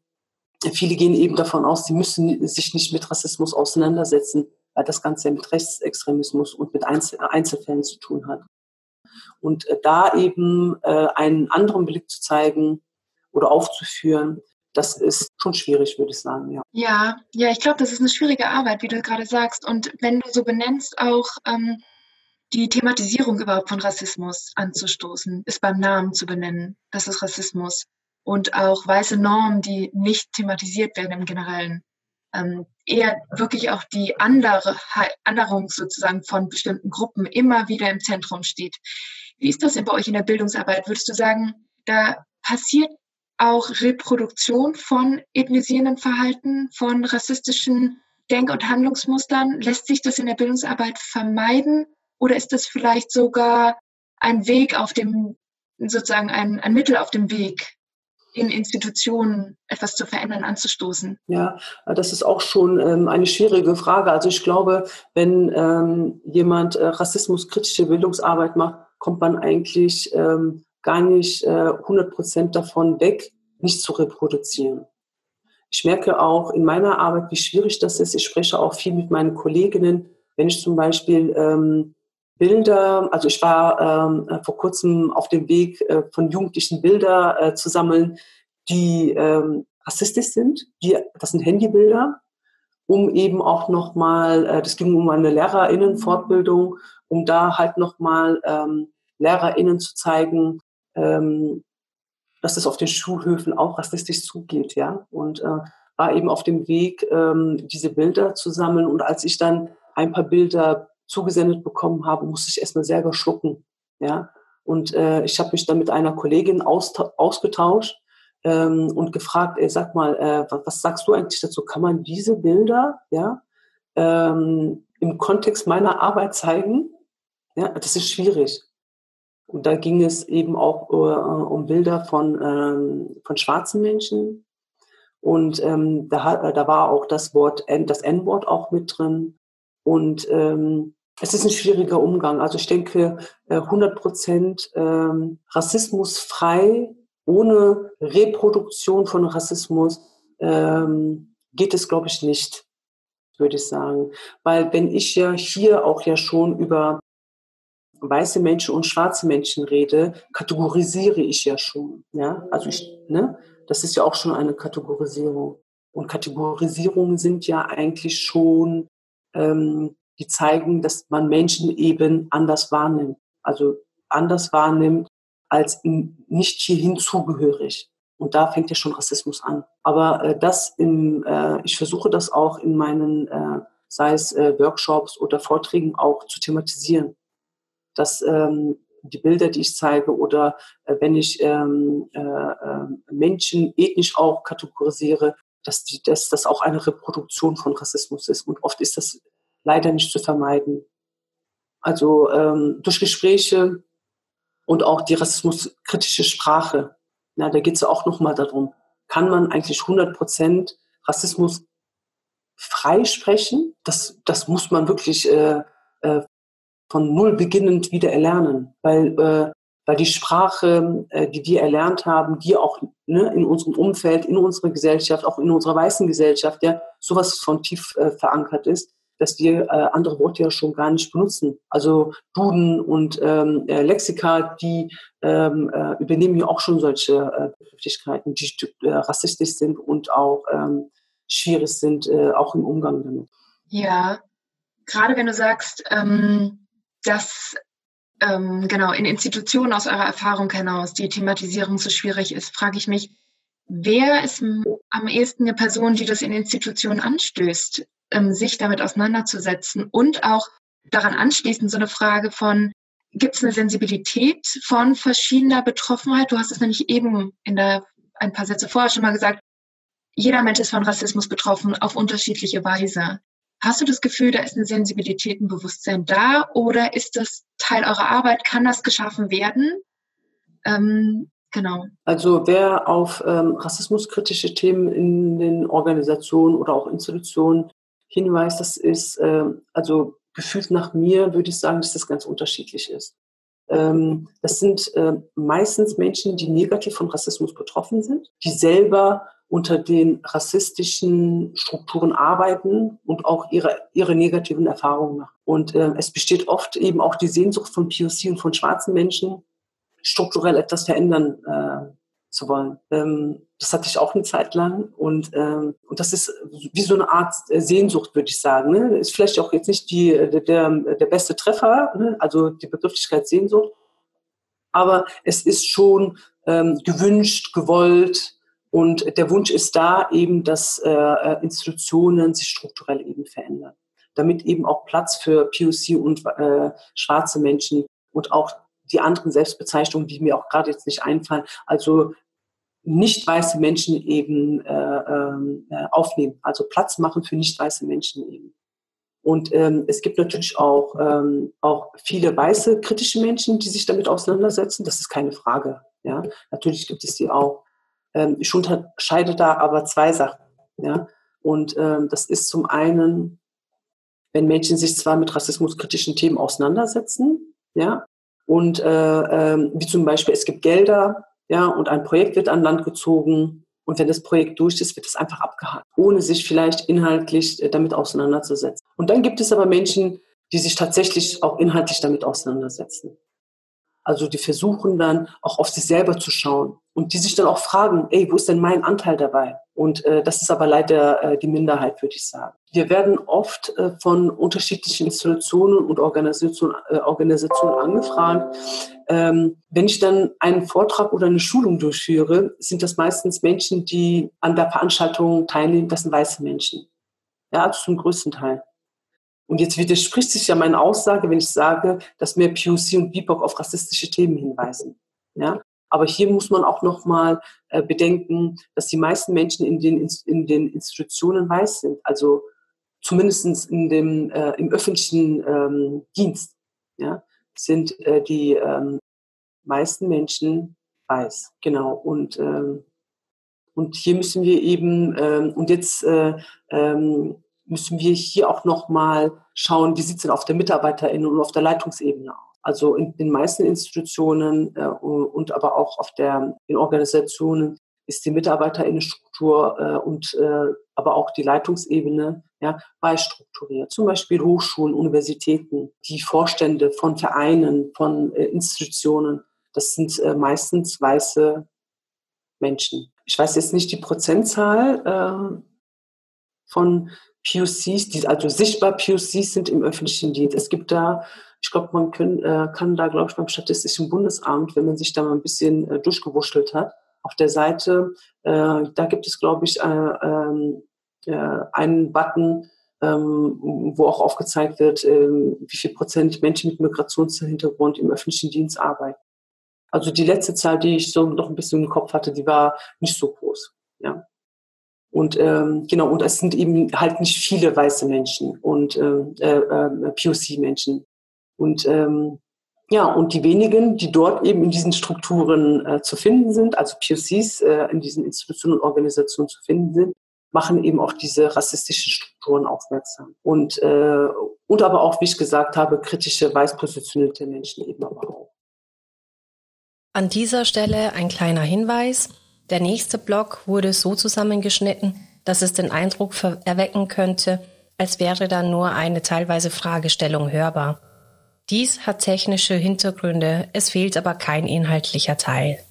Speaker 3: viele gehen eben davon aus, sie müssen sich nicht mit Rassismus auseinandersetzen, weil das Ganze mit Rechtsextremismus und mit Einzel Einzelfällen zu tun hat. Und äh, da eben äh, einen anderen Blick zu zeigen, oder aufzuführen, das ist schon schwierig, würde ich sagen, ja.
Speaker 4: Ja, ja, ich glaube, das ist eine schwierige Arbeit, wie du gerade sagst. Und wenn du so benennst, auch ähm, die Thematisierung überhaupt von Rassismus anzustoßen, ist beim Namen zu benennen. Das ist Rassismus. Und auch weiße Normen, die nicht thematisiert werden im Generellen. Ähm, eher wirklich auch die andere, Anderung sozusagen von bestimmten Gruppen immer wieder im Zentrum steht. Wie ist das denn bei euch in der Bildungsarbeit? Würdest du sagen, da passiert auch Reproduktion von ethnisierenden Verhalten, von rassistischen Denk- und Handlungsmustern? Lässt sich das in der Bildungsarbeit vermeiden? Oder ist das vielleicht sogar ein Weg auf dem, sozusagen ein, ein Mittel auf dem Weg, in Institutionen etwas zu verändern, anzustoßen?
Speaker 3: Ja, das ist auch schon ähm, eine schwierige Frage. Also ich glaube, wenn ähm, jemand äh, rassismuskritische Bildungsarbeit macht, kommt man eigentlich ähm, gar nicht äh, 100 Prozent davon weg, nicht zu reproduzieren. Ich merke auch in meiner Arbeit, wie schwierig das ist. Ich spreche auch viel mit meinen Kolleginnen, wenn ich zum Beispiel ähm, Bilder, also ich war ähm, vor kurzem auf dem Weg äh, von Jugendlichen Bilder äh, zu sammeln, die ähm, rassistisch sind. Die, das sind Handybilder, um eben auch nochmal, äh, das ging um eine Lehrerinnenfortbildung, um da halt nochmal ähm, LehrerInnen zu zeigen, ähm, dass es auf den Schulhöfen auch rassistisch zugeht, ja. Und äh, war eben auf dem Weg, ähm, diese Bilder zu sammeln. Und als ich dann ein paar Bilder zugesendet bekommen habe, musste ich erstmal selber schlucken, ja. Und äh, ich habe mich dann mit einer Kollegin ausgetauscht ähm, und gefragt, ey, sag mal, äh, was, was, sagst du eigentlich dazu? Kann man diese Bilder, ja, ähm, im Kontext meiner Arbeit zeigen? Ja, das ist schwierig. Und da ging es eben auch uh, um Bilder von, ähm, von schwarzen Menschen. Und ähm, da, da war auch das Wort, das N-Wort auch mit drin. Und ähm, es ist ein schwieriger Umgang. Also ich denke, 100 äh, Prozent ähm, rassismusfrei, ohne Reproduktion von Rassismus, ähm, geht es, glaube ich, nicht, würde ich sagen. Weil wenn ich ja hier auch ja schon über weiße Menschen und schwarze Menschen rede, kategorisiere ich ja schon. Ja? Also ich, ne? Das ist ja auch schon eine Kategorisierung. Und Kategorisierungen sind ja eigentlich schon, ähm, die zeigen, dass man Menschen eben anders wahrnimmt. Also anders wahrnimmt als nicht hierhin zugehörig. Und da fängt ja schon Rassismus an. Aber äh, das im, äh, ich versuche das auch in meinen, äh, sei es äh, Workshops oder Vorträgen auch zu thematisieren dass ähm, die Bilder, die ich zeige oder äh, wenn ich ähm, äh, Menschen ethnisch auch kategorisiere, dass das auch eine Reproduktion von Rassismus ist. Und oft ist das leider nicht zu vermeiden. Also ähm, durch Gespräche Und auch die rassismuskritische Sprache. Ja, da geht es auch nochmal darum, kann man eigentlich 100 Prozent Rassismus freisprechen? Das, das muss man wirklich äh, äh, von null beginnend wieder erlernen, weil, äh, weil die Sprache, äh, die wir erlernt haben, die auch ne, in unserem Umfeld, in unserer Gesellschaft, auch in unserer weißen Gesellschaft, ja, sowas von tief äh, verankert ist, dass wir äh, andere Worte ja schon gar nicht benutzen. Also Duden und ähm, äh, Lexika, die ähm, äh, übernehmen ja auch schon solche äh, Begrifflichkeiten, die äh, rassistisch sind und auch ähm, schwierig sind, auch im Umgang damit.
Speaker 4: Ja, gerade wenn du sagst, ähm, dass ähm, genau in Institutionen aus eurer Erfahrung heraus die Thematisierung so schwierig ist, frage ich mich, wer ist am ehesten eine Person, die das in Institutionen anstößt? Ähm, sich damit auseinanderzusetzen und auch daran anschließend so eine Frage von, gibt es eine Sensibilität von verschiedener Betroffenheit? Du hast es nämlich eben in der, ein paar Sätze vorher schon mal gesagt, jeder Mensch ist von Rassismus betroffen auf unterschiedliche Weise. Hast du das Gefühl, da ist eine Sensibilität, ein Bewusstsein da oder ist das Teil eurer Arbeit? Kann das geschaffen werden? Ähm, genau.
Speaker 3: Also wer auf ähm, rassismuskritische Themen in den Organisationen oder auch Institutionen Hinweis, das ist, äh, also gefühlt nach mir würde ich sagen, dass das ganz unterschiedlich ist. Ähm, das sind äh, meistens Menschen, die negativ von Rassismus betroffen sind, die selber unter den rassistischen Strukturen arbeiten und auch ihre, ihre negativen Erfahrungen machen. Und äh, es besteht oft eben auch die Sehnsucht von POC und von schwarzen Menschen, strukturell etwas verändern äh, zu wollen. Ähm, das hatte ich auch eine Zeit lang und, ähm, und das ist wie so eine Art äh, Sehnsucht, würde ich sagen. Ne? Ist vielleicht auch jetzt nicht die, äh, der, der beste Treffer, ne? also die Begrifflichkeit Sehnsucht, aber es ist schon ähm, gewünscht, gewollt und der Wunsch ist da eben, dass äh, äh Institutionen sich strukturell eben verändern, damit eben auch Platz für POC und äh, schwarze Menschen und auch die anderen Selbstbezeichnungen, die mir auch gerade jetzt nicht einfallen, also nicht weiße Menschen eben äh, ähm, äh, aufnehmen, also Platz machen für nicht weiße Menschen eben. Und ähm, es gibt natürlich auch, ähm, auch viele weiße kritische Menschen, die sich damit auseinandersetzen. Das ist keine Frage. Ja, natürlich gibt es die auch. Ähm, ich unterscheide da aber zwei Sachen. Ja, und ähm, das ist zum einen, wenn Menschen sich zwar mit rassismuskritischen Themen auseinandersetzen, ja, und äh, äh, wie zum Beispiel es gibt Gelder, ja, und ein Projekt wird an Land gezogen und wenn das Projekt durch ist, wird es einfach abgehakt, ohne sich vielleicht inhaltlich äh, damit auseinanderzusetzen. Und dann gibt es aber Menschen, die sich tatsächlich auch inhaltlich damit auseinandersetzen. Also die versuchen dann auch auf sich selber zu schauen und die sich dann auch fragen, ey, wo ist denn mein Anteil dabei? Und äh, das ist aber leider äh, die Minderheit, würde ich sagen. Wir werden oft äh, von unterschiedlichen Institutionen und Organisationen, äh, Organisationen angefragt. Ähm, wenn ich dann einen Vortrag oder eine Schulung durchführe, sind das meistens Menschen, die an der Veranstaltung teilnehmen. Das sind weiße Menschen. Ja, also zum größten Teil. Und jetzt widerspricht sich ja meine Aussage, wenn ich sage, dass mehr POC und BIPOC auf rassistische Themen hinweisen. Ja? Aber hier muss man auch nochmal äh, bedenken, dass die meisten Menschen in den, in den Institutionen weiß sind. Also zumindest in dem, äh, im öffentlichen ähm, Dienst ja, sind äh, die ähm, meisten Menschen weiß. Genau. Und, ähm, und hier müssen wir eben, ähm, und jetzt äh, ähm, müssen wir hier auch nochmal schauen, wie sieht es denn auf der Mitarbeiterin und auf der Leitungsebene aus. Also in den meisten Institutionen äh, und aber auch auf der, in Organisationen ist die Mitarbeiterinnenstruktur äh, und äh, aber auch die Leitungsebene ja, beistukturiert. Zum Beispiel Hochschulen, Universitäten, die Vorstände von Vereinen, von äh, Institutionen, das sind äh, meistens weiße Menschen. Ich weiß jetzt nicht die Prozentzahl äh, von POCs, die also sichtbar POCs sind im öffentlichen Dienst. Es gibt da, ich glaube, man können, äh, kann da, glaube ich, beim Statistischen Bundesamt, wenn man sich da mal ein bisschen äh, durchgewurschtelt hat, auf der Seite, äh, da gibt es, glaube ich, äh, ähm, äh, einen Button, ähm, wo auch aufgezeigt wird, ähm, wie viel Prozent Menschen mit Migrationshintergrund im öffentlichen Dienst arbeiten. Also die letzte Zahl, die ich so noch ein bisschen im Kopf hatte, die war nicht so groß. Ja. Und ähm, genau, und es sind eben halt nicht viele weiße Menschen und äh, äh, POC-Menschen. Und ähm, Ja, und die wenigen, die dort eben in diesen Strukturen äh, zu finden sind, also POCs äh, in diesen Institutionen und Organisationen zu finden sind, machen eben auch diese rassistischen Strukturen aufmerksam. Und, äh, und aber auch, wie ich gesagt habe, kritische, weiß positionierte Menschen eben aber auch.
Speaker 1: An dieser Stelle ein kleiner Hinweis. Der nächste Block wurde so zusammengeschnitten, dass es den Eindruck erwecken könnte, als wäre da nur eine teilweise Fragestellung hörbar. Dies hat technische Hintergründe, es fehlt aber kein inhaltlicher Teil.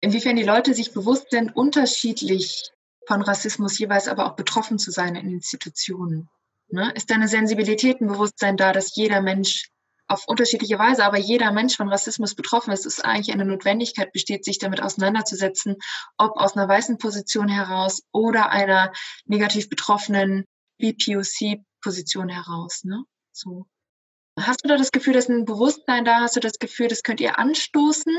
Speaker 4: Inwiefern die Leute sich bewusst sind, unterschiedlich von Rassismus jeweils aber auch betroffen zu sein in Institutionen. Ne? Ist da eine Sensibilität, da, dass jeder Mensch auf unterschiedliche Weise, aber jeder Mensch von Rassismus betroffen ist, ist eigentlich eine Notwendigkeit besteht, sich damit auseinanderzusetzen, ob aus einer weißen Position heraus oder einer negativ betroffenen BPOC-Position heraus. Ne? So. Hast du da das Gefühl, dass ein Bewusstsein da? Hast du das Gefühl, das könnt ihr anstoßen?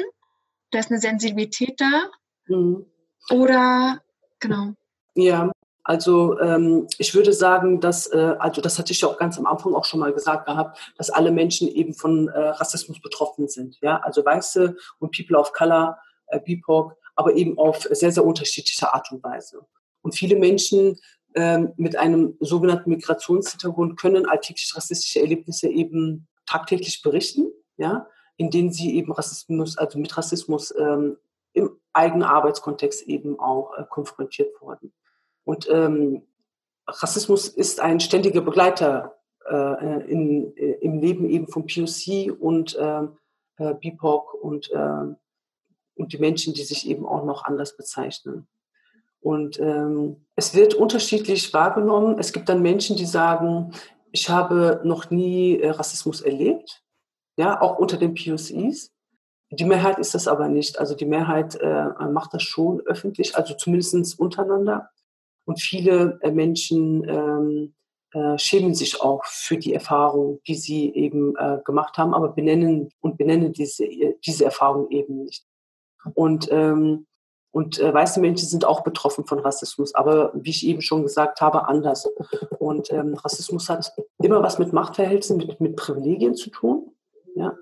Speaker 4: Da ist eine Sensibilität da? Mhm. Oder genau.
Speaker 3: Ja, also ähm, ich würde sagen, dass, äh, also das hatte ich ja auch ganz am Anfang auch schon mal gesagt gehabt, dass alle Menschen eben von äh, Rassismus betroffen sind. Ja, also Weiße und People of Color, äh, BIPOC, aber eben auf sehr, sehr unterschiedliche Art und Weise. Und viele Menschen mit einem sogenannten Migrationshintergrund können alltäglich rassistische Erlebnisse eben tagtäglich berichten, ja, in denen sie eben Rassismus, also mit Rassismus ähm, im eigenen Arbeitskontext eben auch äh, konfrontiert wurden. Und ähm, Rassismus ist ein ständiger Begleiter äh, in, äh, im Leben eben von POC und ähm, äh, BIPOC und, äh, und die Menschen, die sich eben auch noch anders bezeichnen. Und ähm, es wird unterschiedlich wahrgenommen. Es gibt dann Menschen, die sagen, ich habe noch nie äh, Rassismus erlebt, ja, auch unter den POCs. Die Mehrheit ist das aber nicht. Also die Mehrheit äh, macht das schon öffentlich, also zumindest untereinander. Und viele äh, Menschen ähm, äh, schämen sich auch für die Erfahrung, die sie eben äh, gemacht haben, aber benennen und benennen diese, diese Erfahrung eben nicht. Und, ähm, und äh, weiße Menschen sind auch betroffen von Rassismus, aber wie ich eben schon gesagt habe, anders. Und ähm, Rassismus hat immer was mit Machtverhältnissen, mit, mit Privilegien zu tun. Ja?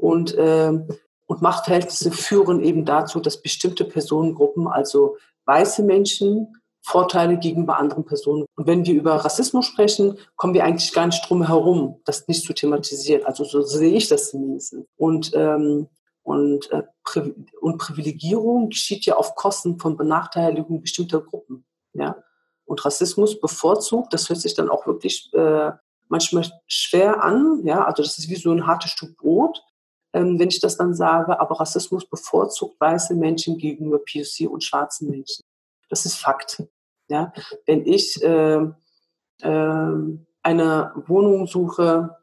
Speaker 3: Und, ähm, und Machtverhältnisse führen eben dazu, dass bestimmte Personengruppen, also weiße Menschen, Vorteile gegenüber anderen Personen. Und wenn wir über Rassismus sprechen, kommen wir eigentlich gar nicht drum herum, das nicht zu thematisieren. Also so sehe ich das zumindest. Und, ähm, und, äh, und Privilegierung geschieht ja auf Kosten von Benachteiligung bestimmter Gruppen. Ja? Und Rassismus bevorzugt, das hört sich dann auch wirklich äh, manchmal schwer an. Ja? Also das ist wie so ein hartes Stück Brot, ähm, wenn ich das dann sage. Aber Rassismus bevorzugt weiße Menschen gegenüber POC und schwarzen Menschen. Das ist Fakt. Ja? Wenn ich äh, eine Wohnung suche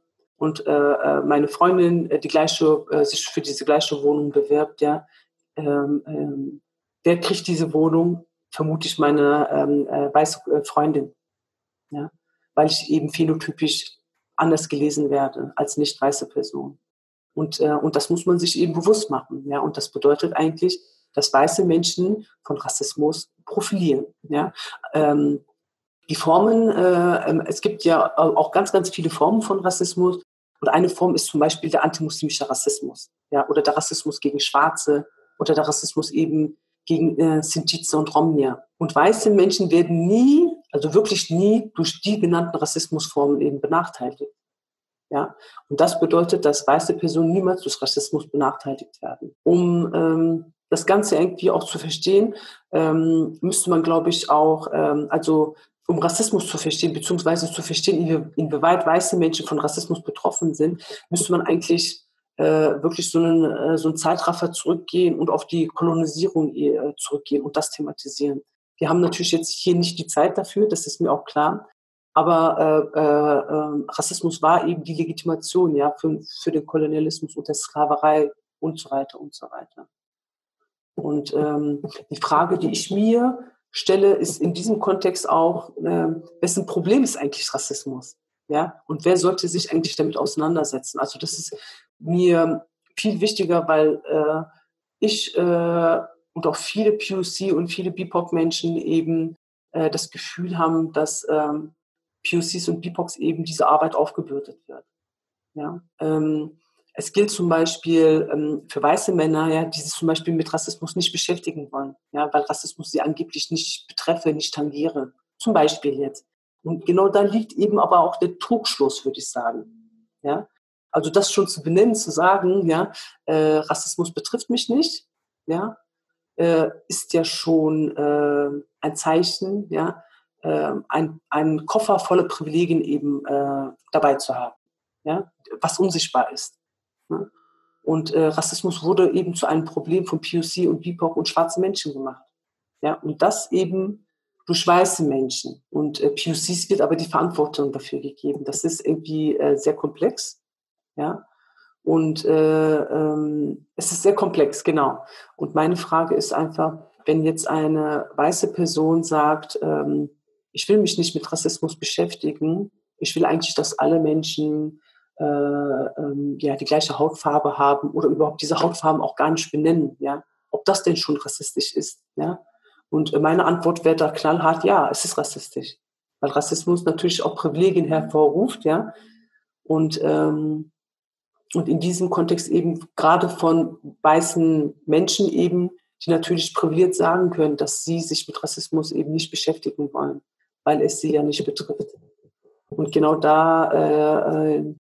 Speaker 3: und äh, äh meine Freundin äh, die gleiche, äh, sich für diese gleiche Wohnung bewirbt, ja, ähm, ähm, wer kriegt diese Wohnung? Vermutlich meine ähm, weiße Freundin. Ja? Weil ich eben phänotypisch anders gelesen werde als nicht weiße Person. Und, äh, und das muss man sich eben bewusst machen. Ja? Und das bedeutet eigentlich, dass weiße Menschen von Rassismus profilieren. Ja? Ähm, die Formen, äh, ähm, es gibt ja auch ganz, ganz viele Formen von Rassismus. Und eine Form ist zum Beispiel der antimuslimische Rassismus, ja, oder der Rassismus gegen Schwarze oder der Rassismus eben gegen äh, Sintize und Romnia. Und weiße Menschen werden nie, also wirklich nie, durch die genannten Rassismusformen eben benachteiligt. Ja? Und das bedeutet, dass weiße Personen niemals durch Rassismus benachteiligt werden. Um ähm, das Ganze irgendwie auch zu verstehen, ähm, müsste man, glaube ich, auch, ähm, also um Rassismus zu verstehen, beziehungsweise zu verstehen, inwieweit weiße Menschen von Rassismus betroffen sind, müsste man eigentlich äh, wirklich so einen, äh, so einen Zeitraffer zurückgehen und auf die Kolonisierung äh, zurückgehen und das thematisieren. Wir haben natürlich jetzt hier nicht die Zeit dafür, das ist mir auch klar. Aber äh, äh, ähm, Rassismus war eben die Legitimation ja, für, für den Kolonialismus und der Sklaverei und so weiter und so weiter. Und ähm, die Frage, die ich mir stelle, ist in diesem Kontext auch, äh, wessen Problem ist eigentlich Rassismus? Ja? Und wer sollte sich eigentlich damit auseinandersetzen? Also das ist mir viel wichtiger, weil äh, ich äh, und auch viele POC und viele BIPOC-Menschen eben äh, das Gefühl haben, dass ähm, POCs und BIPOCs eben diese Arbeit aufgebürdet wird. Ja? Ähm, es gilt zum Beispiel ähm, für weiße Männer, ja, die sich zum Beispiel mit Rassismus nicht beschäftigen wollen, ja, weil Rassismus sie angeblich nicht betreffe, nicht tangiere. Zum Beispiel jetzt. Und genau da liegt eben aber auch der Trugschluss, würde ich sagen. Ja, also das schon zu benennen, zu sagen, ja, äh, Rassismus betrifft mich nicht, ja, äh, ist ja schon äh, ein Zeichen, ja, äh, ein, ein Koffer voller Privilegien eben äh, dabei zu haben, ja, was unsichtbar ist. Ne? Und äh, Rassismus wurde eben zu einem Problem von POC und BIPOC und schwarzen Menschen gemacht. Ja, und das eben durch weiße Menschen. Und äh, POCs wird aber die Verantwortung dafür gegeben. Das ist irgendwie äh, sehr komplex. Ja, und äh, ähm, es ist sehr komplex, genau. Und meine Frage ist einfach, wenn jetzt eine weiße Person sagt, ähm, ich will mich nicht mit Rassismus beschäftigen, ich will eigentlich, dass alle Menschen äh, ähm, ja, die gleiche Hautfarbe haben oder überhaupt diese Hautfarben auch gar nicht benennen, ja, ob das denn schon rassistisch ist, ja. Und meine Antwort wäre da knallhart, ja, es ist rassistisch. Weil Rassismus natürlich auch Privilegien hervorruft, ja. Und, ähm, und in diesem Kontext eben gerade von weißen Menschen eben, die natürlich privilegiert sagen können, dass sie sich mit Rassismus eben nicht beschäftigen wollen, weil es sie ja nicht betrifft. Und genau da äh, äh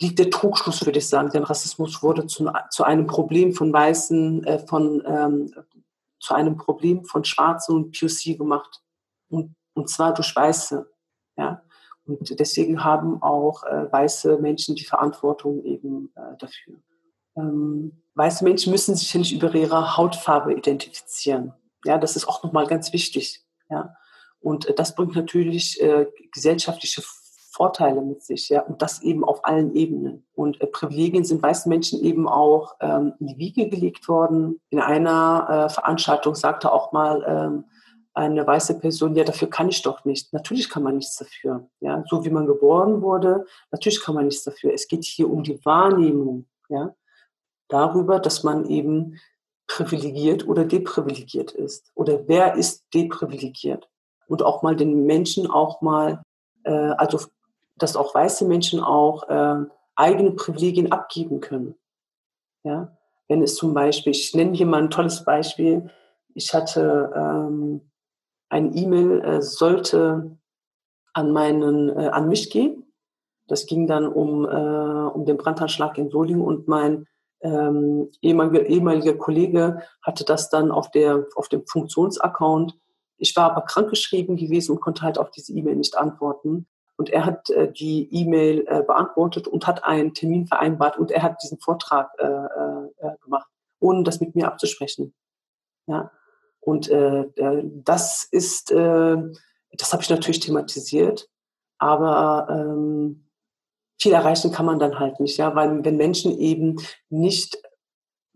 Speaker 3: liegt der Trugschluss, würde ich sagen. Denn Rassismus wurde zu, zu einem Problem von Weißen, äh, von, ähm, zu einem Problem von Schwarzen und POC gemacht. Und, und zwar durch Weiße. Ja? Und deswegen haben auch äh, weiße Menschen die Verantwortung eben äh, dafür. Ähm, weiße Menschen müssen sich ja nicht über ihre Hautfarbe identifizieren. Ja, das ist auch nochmal ganz wichtig. Ja, und äh, das bringt natürlich äh, gesellschaftliche Vorteile mit sich, ja, und das eben auf allen Ebenen. Und äh, Privilegien sind weißen Menschen eben auch ähm, in die Wiege gelegt worden. In einer äh, Veranstaltung sagte auch mal ähm, eine weiße Person, ja, dafür kann ich doch nicht. Natürlich kann man nichts dafür. Ja, so wie man geboren wurde, natürlich kann man nichts dafür. Es geht hier um die Wahrnehmung, ja, darüber, dass man eben privilegiert oder deprivilegiert ist. Oder wer ist deprivilegiert? Und auch mal den Menschen auch mal, äh, also dass auch weiße Menschen auch äh, eigene Privilegien abgeben können. Ja, wenn es zum Beispiel, ich nenne hier mal ein tolles Beispiel, ich hatte ähm, eine E-Mail, äh, sollte an meinen, äh, an mich gehen. Das ging dann um, äh, um den Brandanschlag in Solingen und mein ähm, ehemaliger, ehemaliger Kollege hatte das dann auf, der, auf dem Funktionsaccount. Ich war aber krankgeschrieben gewesen und konnte halt auf diese E-Mail nicht antworten. Und er hat äh, die E-Mail äh, beantwortet und hat einen Termin vereinbart und er hat diesen Vortrag äh, äh, äh gemacht, ohne das mit mir abzusprechen. Ja. Und äh, das ist, das habe ich natürlich thematisiert, aber ähm, viel erreichen kann man dann halt nicht, ja, weil wenn Menschen eben nicht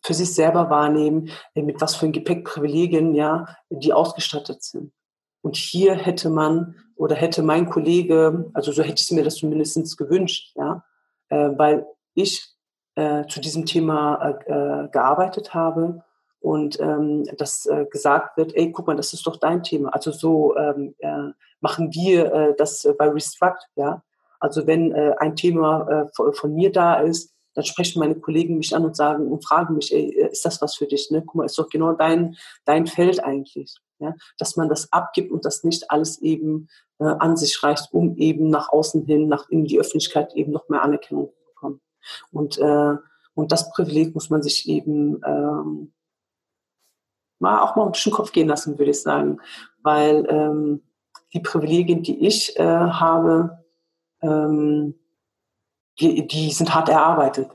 Speaker 3: für sich selber wahrnehmen, mit was für ein Gepäck Privilegien, ja, die ausgestattet sind. Und hier hätte man oder hätte mein Kollege, also so hätte ich mir das zumindest gewünscht, ja, äh, weil ich äh, zu diesem Thema äh, äh, gearbeitet habe und ähm, dass äh, gesagt wird, ey, guck mal, das ist doch dein Thema. Also so ähm, äh, machen wir äh, das bei Restruct, ja. Also wenn äh, ein Thema äh, von, mir da ist, dann sprechen meine Kollegen mich an und sagen und fragen mich, ey, ist das was für dich? Ne? Guck mal, ist doch genau dein, dein Feld eigentlich. Ja? Dass man das abgibt und das nicht alles eben äh, an sich reicht, um eben nach außen hin, nach in die Öffentlichkeit eben noch mehr Anerkennung zu bekommen. Und, äh, und das Privileg muss man sich eben ähm, mal auch mal durch den Kopf gehen lassen, würde ich sagen. Weil ähm, die Privilegien, die ich äh, habe, ähm, die, die sind hart erarbeitet.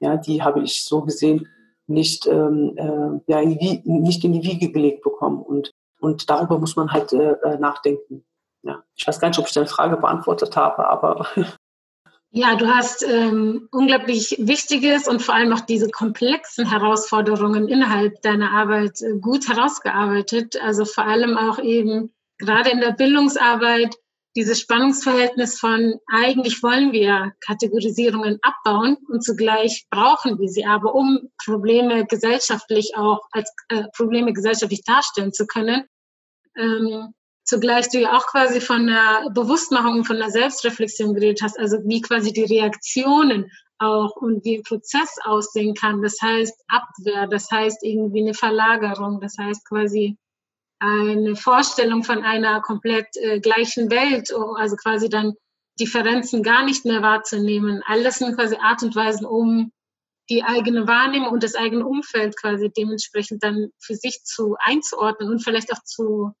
Speaker 3: Ja, die habe ich so gesehen nicht, ähm, äh, ja, in die, nicht in die Wiege gelegt bekommen. Und, und darüber muss man halt äh, äh nachdenken. Ja, ich weiß gar nicht, ob ich deine Frage beantwortet habe, aber.
Speaker 2: Ja, du hast ähm, unglaublich Wichtiges und vor allem auch diese komplexen Herausforderungen innerhalb deiner Arbeit äh, gut herausgearbeitet. Also vor allem auch eben gerade in der Bildungsarbeit dieses Spannungsverhältnis von eigentlich wollen wir Kategorisierungen abbauen und zugleich brauchen wir sie aber, um Probleme gesellschaftlich auch als äh, Probleme gesellschaftlich darstellen zu können. Ähm, zugleich du ja auch quasi von der Bewusstmachung, von der Selbstreflexion geredet hast, also wie quasi die Reaktionen auch und wie ein Prozess aussehen kann. Das heißt Abwehr, das heißt irgendwie eine Verlagerung, das heißt quasi eine Vorstellung von einer komplett äh, gleichen Welt, also quasi dann Differenzen gar nicht mehr wahrzunehmen. Alles sind quasi Art und Weisen, um die eigene Wahrnehmung und das eigene Umfeld quasi dementsprechend dann für sich zu einzuordnen und vielleicht auch zu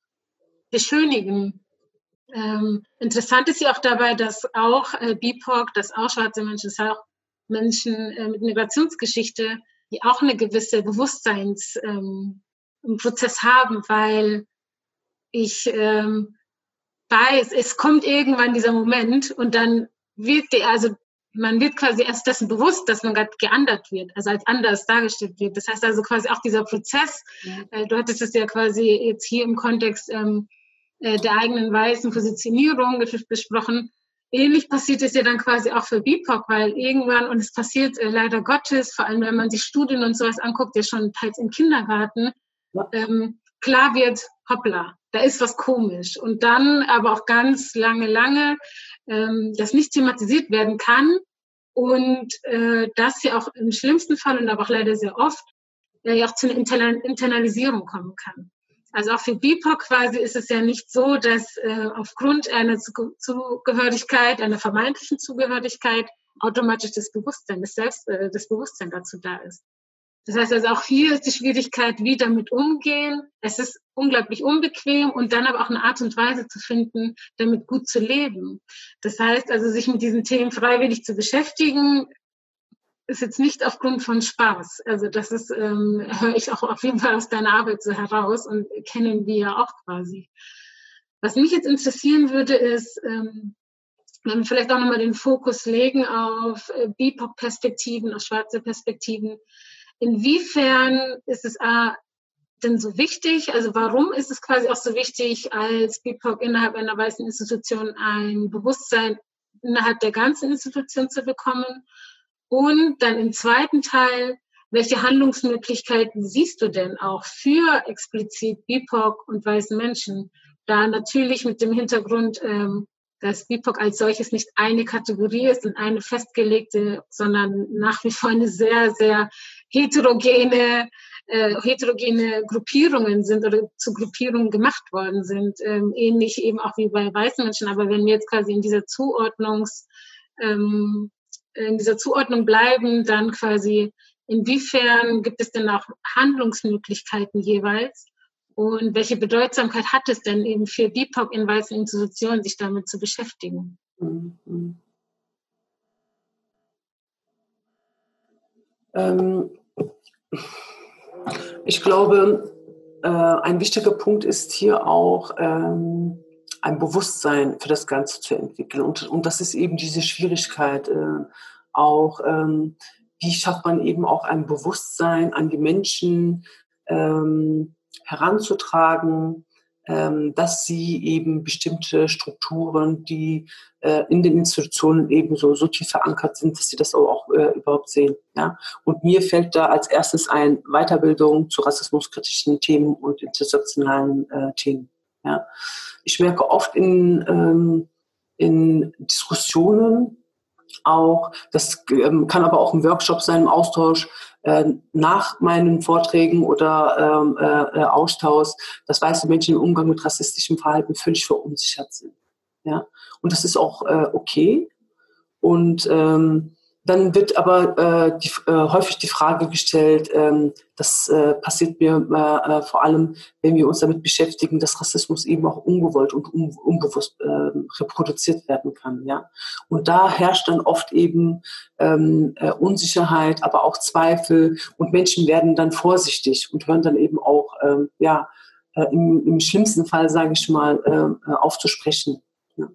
Speaker 2: beschönigen. Ähm, interessant ist ja auch dabei, dass auch äh, BIPOC, dass auch schwarze Menschen, dass auch Menschen äh, mit Migrationsgeschichte, die auch eine gewisse Bewusstseinsprozess ähm, haben, weil ich ähm, weiß, es kommt irgendwann dieser Moment und dann wird der, also man wird quasi erst dessen bewusst, dass man gerade geändert wird, also als anders dargestellt wird. Das heißt also quasi auch dieser Prozess, mhm. äh, du hattest es ja quasi jetzt hier im Kontext ähm, äh, der eigenen weißen Positionierung besprochen. Ähnlich passiert es ja dann quasi auch für BIPOC, weil irgendwann, und es passiert äh, leider Gottes, vor allem wenn man sich Studien und sowas anguckt, ja schon teils im Kindergarten, ja. Ähm, klar wird, hoppla, da ist was komisch. Und dann aber auch ganz lange, lange ähm, das nicht thematisiert werden kann und äh, das ja auch im schlimmsten Fall und aber auch leider sehr oft äh, ja auch zu einer Internalisierung kommen kann. Also auch für BIPOC quasi ist es ja nicht so, dass äh, aufgrund einer Zugehörigkeit, einer vermeintlichen Zugehörigkeit automatisch das Bewusstsein, das Selbst, äh, das Bewusstsein dazu da ist. Das heißt also auch hier ist die Schwierigkeit, wie damit umgehen. Es ist unglaublich unbequem und dann aber auch eine Art und Weise zu finden, damit gut zu leben. Das heißt also, sich mit diesen Themen freiwillig zu beschäftigen, ist jetzt nicht aufgrund von Spaß. Also das ist, ähm, höre ich auch auf jeden Fall aus deiner Arbeit so heraus und kennen wir ja auch quasi. Was mich jetzt interessieren würde, ist, ähm, wenn wir vielleicht auch nochmal den Fokus legen auf äh, BIPOC-Perspektiven, auf schwarze Perspektiven. Inwiefern ist es A, denn so wichtig? Also warum ist es quasi auch so wichtig, als BIPOC innerhalb einer weißen Institution ein Bewusstsein innerhalb der ganzen Institution zu bekommen? Und dann im zweiten Teil, welche Handlungsmöglichkeiten siehst du denn auch für explizit BIPOC und weißen Menschen? Da natürlich mit dem Hintergrund, ähm, dass BIPOC als solches nicht eine Kategorie ist und eine festgelegte, sondern nach wie vor eine sehr, sehr heterogene, äh, heterogene Gruppierungen sind oder zu Gruppierungen gemacht worden sind. Ähm, ähnlich eben auch wie bei weißen Menschen. Aber wenn wir jetzt quasi in dieser Zuordnungs, ähm, in dieser Zuordnung bleiben, dann quasi inwiefern gibt es denn auch Handlungsmöglichkeiten jeweils? Und welche Bedeutsamkeit hat es denn eben für BIPOC in weißen Institutionen, sich damit zu beschäftigen? Mhm.
Speaker 3: Ähm, ich glaube, äh, ein wichtiger Punkt ist hier auch, ähm, ein Bewusstsein für das Ganze zu entwickeln. Und, und das ist eben diese Schwierigkeit, äh, auch, ähm, wie schafft man eben auch ein Bewusstsein an die Menschen, ähm, heranzutragen, dass sie eben bestimmte Strukturen, die äh, in den Institutionen eben so, so tief verankert sind, dass sie das auch, äh, überhaupt sehen. Ja? Und mir fällt da als erstes ein Weiterbildung zu rassismuskritischen Themen und intersektionalen äh, Themen. Ja? Ich merke oft in, ähm, in Diskussionen, auch, das ähm, kann aber auch ein Workshop sein, im Austausch äh, nach meinen Vorträgen oder ähm, äh, äh, Austausch, dass weiße Menschen im Umgang mit rassistischem Verhalten völlig verunsichert sind. Ja? Und das ist auch äh, okay. Und ähm, dann wird aber äh, die, äh, häufig die Frage gestellt, ähm, das äh, passiert mir äh, äh, vor allem, wenn wir uns damit beschäftigen, dass Rassismus eben auch ungewollt und un unbewusst äh, reproduziert werden kann. Ja? Und da herrscht dann oft eben ähm, äh, Unsicherheit, aber auch Zweifel und Menschen werden dann vorsichtig und hören dann eben auch, ähm, ja, äh, im, im schlimmsten Fall, sage ich mal, äh, aufzusprechen. Ja?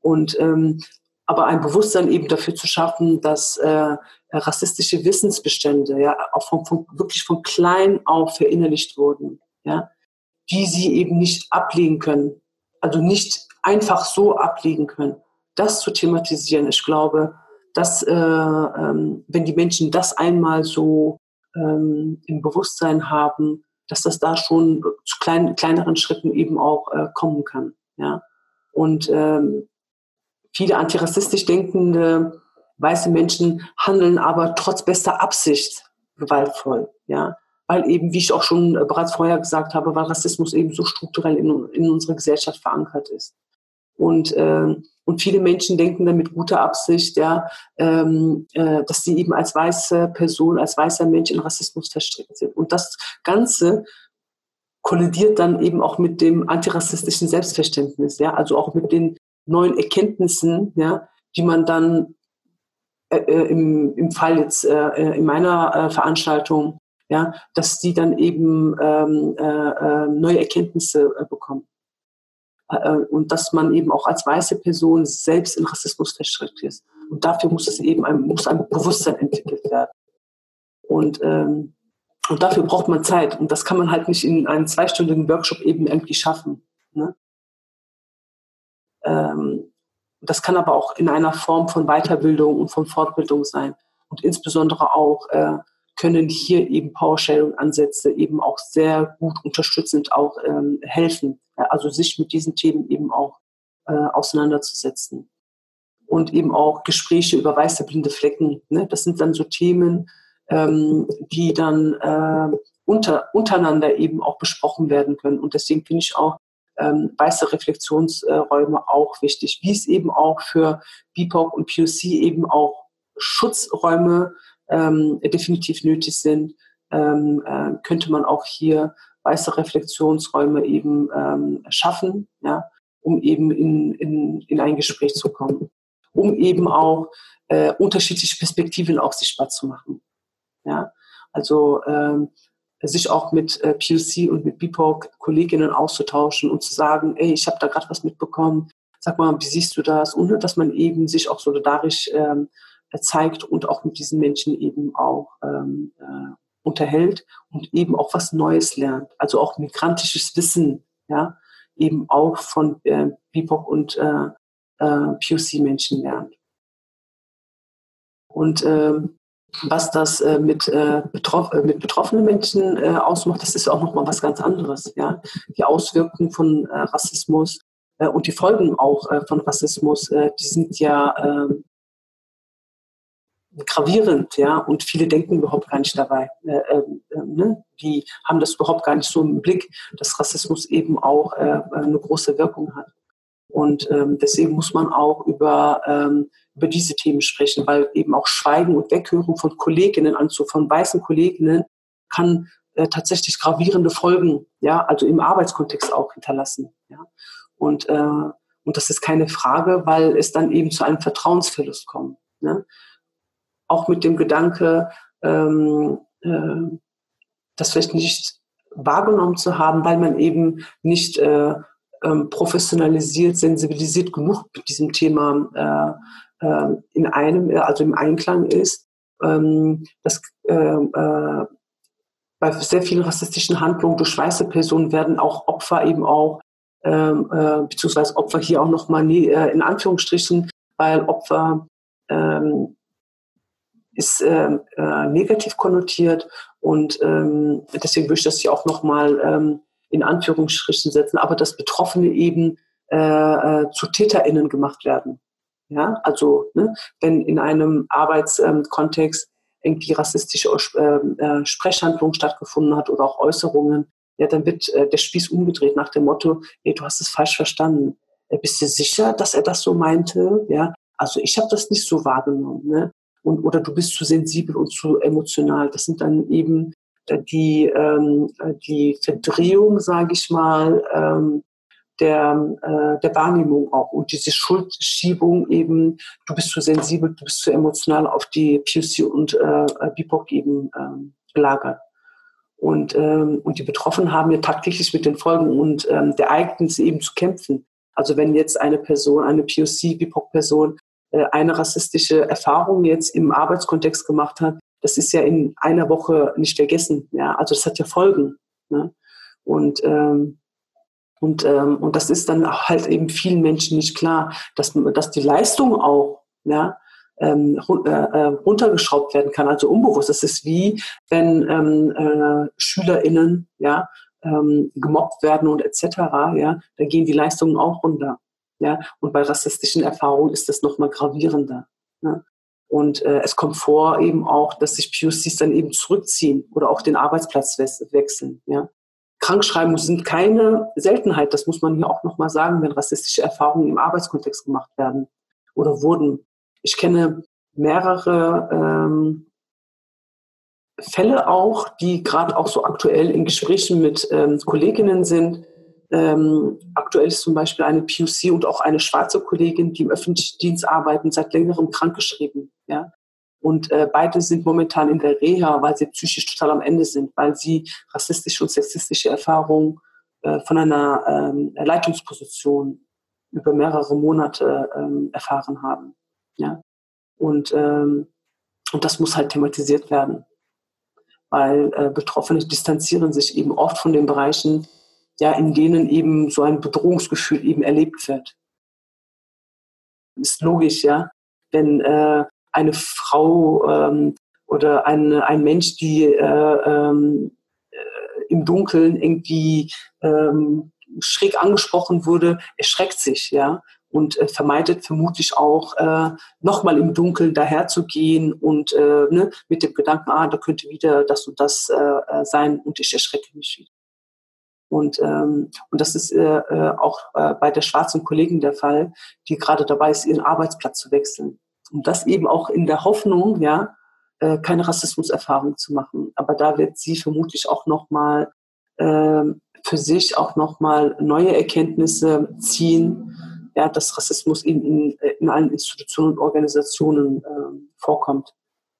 Speaker 3: Und ähm, aber ein Bewusstsein eben dafür zu schaffen, dass äh, rassistische Wissensbestände ja auch von, von, wirklich von klein auf verinnerlicht wurden, ja, die sie eben nicht ablegen können, also nicht einfach so ablegen können. Das zu thematisieren, ich glaube, dass äh, ähm, wenn die Menschen das einmal so ähm, im Bewusstsein haben, dass das da schon zu klein, kleineren Schritten eben auch äh, kommen kann, ja. Und ähm, viele antirassistisch denkende weiße Menschen handeln aber trotz bester Absicht gewaltvoll, ja. Weil eben, wie ich auch schon bereits vorher gesagt habe, weil Rassismus eben so strukturell in, in unserer Gesellschaft verankert ist. Und, äh, und viele Menschen denken dann mit guter Absicht, ja, ähm, äh, dass sie eben als weiße Person, als weißer Mensch in Rassismus verstrickt sind. Und das Ganze kollidiert dann eben auch mit dem antirassistischen Selbstverständnis, ja, also auch mit den neuen Erkenntnissen, ja, die man dann äh, äh im, im Fall jetzt äh, äh, in meiner äh, Veranstaltung, ja, dass die dann eben ähm, äh, neue Erkenntnisse bekommen. und dass man eben auch als weiße Person selbst in Rassismus verstrickt ist. Und dafür muss es eben ein, muss ein Bewusstsein entwickelt werden. Und ähm, und dafür braucht man Zeit. Und das kann man halt nicht in einem zweistündigen Workshop eben irgendwie schaffen. Ne? Ähm, das kann aber auch in einer Form von Weiterbildung und von Fortbildung sein. Und insbesondere auch äh, können hier eben PowerSharing-Ansätze eben auch sehr gut unterstützend auch ähm, helfen. Also sich mit diesen Themen eben auch äh, auseinanderzusetzen. Und eben auch Gespräche über weiße blinde Flecken. Ne? Das sind dann so Themen, ähm, die dann äh, unter, untereinander eben auch besprochen werden können. Und deswegen finde ich auch ähm, weiße Reflexionsräume auch wichtig, wie es eben auch für BIPOC und POC eben auch Schutzräume ähm, definitiv nötig sind, ähm, äh, könnte man auch hier weiße Reflexionsräume eben ähm, schaffen, ja, um eben in, in, in ein Gespräch zu kommen, um eben auch äh, unterschiedliche Perspektiven auch sichtbar zu machen. Ja? Also ähm, sich auch mit äh, PLC und mit BIPOC Kolleginnen auszutauschen und zu sagen, ey, ich habe da gerade was mitbekommen, sag mal, wie siehst du das? Und dass man eben sich auch solidarisch ähm, zeigt und auch mit diesen Menschen eben auch ähm, äh, unterhält und eben auch was Neues lernt. Also auch migrantisches Wissen, ja, eben auch von äh, BIPOC und äh, äh, POC-Menschen lernt. Und ähm, was das äh, mit, äh, betroff äh, mit betroffenen Menschen äh, ausmacht, das ist auch nochmal was ganz anderes. Ja? Die Auswirkungen von äh, Rassismus äh, und die Folgen auch von Rassismus, die sind ja ähm, gravierend, ja, und viele denken überhaupt gar nicht dabei. Ähm, ne? Die haben das überhaupt gar nicht so im Blick, dass Rassismus eben auch eine große Wirkung hat. Und ähm, deswegen muss man auch über, ähm, über diese Themen sprechen, weil eben auch Schweigen und Weghören von Kolleginnen, also von weißen Kolleginnen, kann äh, tatsächlich gravierende Folgen, ja, also im Arbeitskontext auch hinterlassen. Ja. Und, äh, und das ist keine Frage, weil es dann eben zu einem Vertrauensverlust kommt. Ne? Auch mit dem Gedanke, ähm, äh, das vielleicht nicht wahrgenommen zu haben, weil man eben nicht äh, ähm, professionalisiert, sensibilisiert genug mit diesem Thema äh, in einem, äh, also im Einklang ist, ähm, dass äh, äh, bei sehr vielen rassistischen Handlungen durch weiße Personen werden auch Opfer eben auch, ähm, äh, beziehungsweise Opfer hier auch nochmal äh, in Anführungsstrichen, weil Opfer ähm, ist negativ konnotiert und ähm, deswegen würde ich das hier auch nochmal ähm, in Anführungsstrichen setzen, aber dass Betroffene eben äh, zu TäterInnen gemacht werden. Ja, also ne, wenn in einem Arbeitskontext ähm, irgendwie rassistische äh, äh, Sprechhandlung stattgefunden hat oder auch Äußerungen, ja, dann wird äh, der Spieß umgedreht nach dem Motto, ey, du hast es falsch verstanden. Bist du sicher, dass er das so meinte? Ja, also ich habe das nicht so wahrgenommen. Ne? Und, oder du bist zu sensibel und zu emotional. Das sind dann eben die, ähm, die Verdrehung, sage ich mal, ähm, der, äh, der Wahrnehmung auch und diese Schuldschiebung eben, du bist zu sensibel, du bist zu emotional auf die PUC und äh, BIPOC eben ähm, gelagert. Und, ähm, und die Betroffenen haben ja tagtäglich mit den Folgen und ähm, der Ereignisse eben zu kämpfen. Also wenn jetzt eine Person, eine POC, BIPOC-Person äh, eine rassistische Erfahrung jetzt im Arbeitskontext gemacht hat, das ist ja in einer Woche nicht vergessen. Ja, also das hat ja Folgen. Ne? Und ähm, und, ähm, und das ist dann halt eben vielen Menschen nicht klar, dass, dass die Leistung auch ja, ähm, äh, äh, runtergeschraubt werden kann, also unbewusst. Das ist wie, wenn ähm, äh, SchülerInnen ja, ähm, gemobbt werden und etc., ja, da gehen die Leistungen auch runter. Ja? Und bei rassistischen Erfahrungen ist das nochmal gravierender. Ne? Und äh, es kommt vor eben auch, dass sich POCs dann eben zurückziehen oder auch den Arbeitsplatz wechseln. Ja. Krankschreibungen sind keine Seltenheit, das muss man hier auch nochmal sagen, wenn rassistische Erfahrungen im Arbeitskontext gemacht werden oder wurden. Ich kenne mehrere ähm, Fälle auch, die gerade auch so aktuell in Gesprächen mit ähm, Kolleginnen sind. Ähm, aktuell ist zum Beispiel eine PUC und auch eine schwarze Kollegin, die im öffentlichen Dienst arbeiten, seit längerem krankgeschrieben. Ja? Und äh, beide sind momentan in der Reha, weil sie psychisch total am Ende sind, weil sie rassistische und sexistische Erfahrungen äh, von einer ähm, Leitungsposition über mehrere Monate ähm, erfahren haben. Ja? Und, ähm, und das muss halt thematisiert werden, weil äh, Betroffene distanzieren sich eben oft von den Bereichen, ja, in denen eben so ein Bedrohungsgefühl eben erlebt wird. Ist logisch, ja, wenn äh, eine Frau ähm, oder ein, ein Mensch, die äh, ähm, äh, im Dunkeln irgendwie ähm, schräg angesprochen wurde, erschreckt sich, ja, und äh, vermeidet vermutlich auch äh, nochmal im Dunkeln daherzugehen und äh, ne, mit dem Gedanken, ah, da könnte wieder das und das äh, äh sein und ich erschrecke mich wieder. Und, ähm, und das ist äh, äh, auch äh, bei der schwarzen Kollegin der Fall, die gerade dabei ist, ihren Arbeitsplatz zu wechseln. Und das eben auch in der Hoffnung, ja, äh, keine Rassismuserfahrung zu machen. Aber da wird sie vermutlich auch nochmal äh, für sich auch nochmal neue Erkenntnisse ziehen, ja, dass Rassismus in, in, in allen Institutionen und Organisationen äh, vorkommt.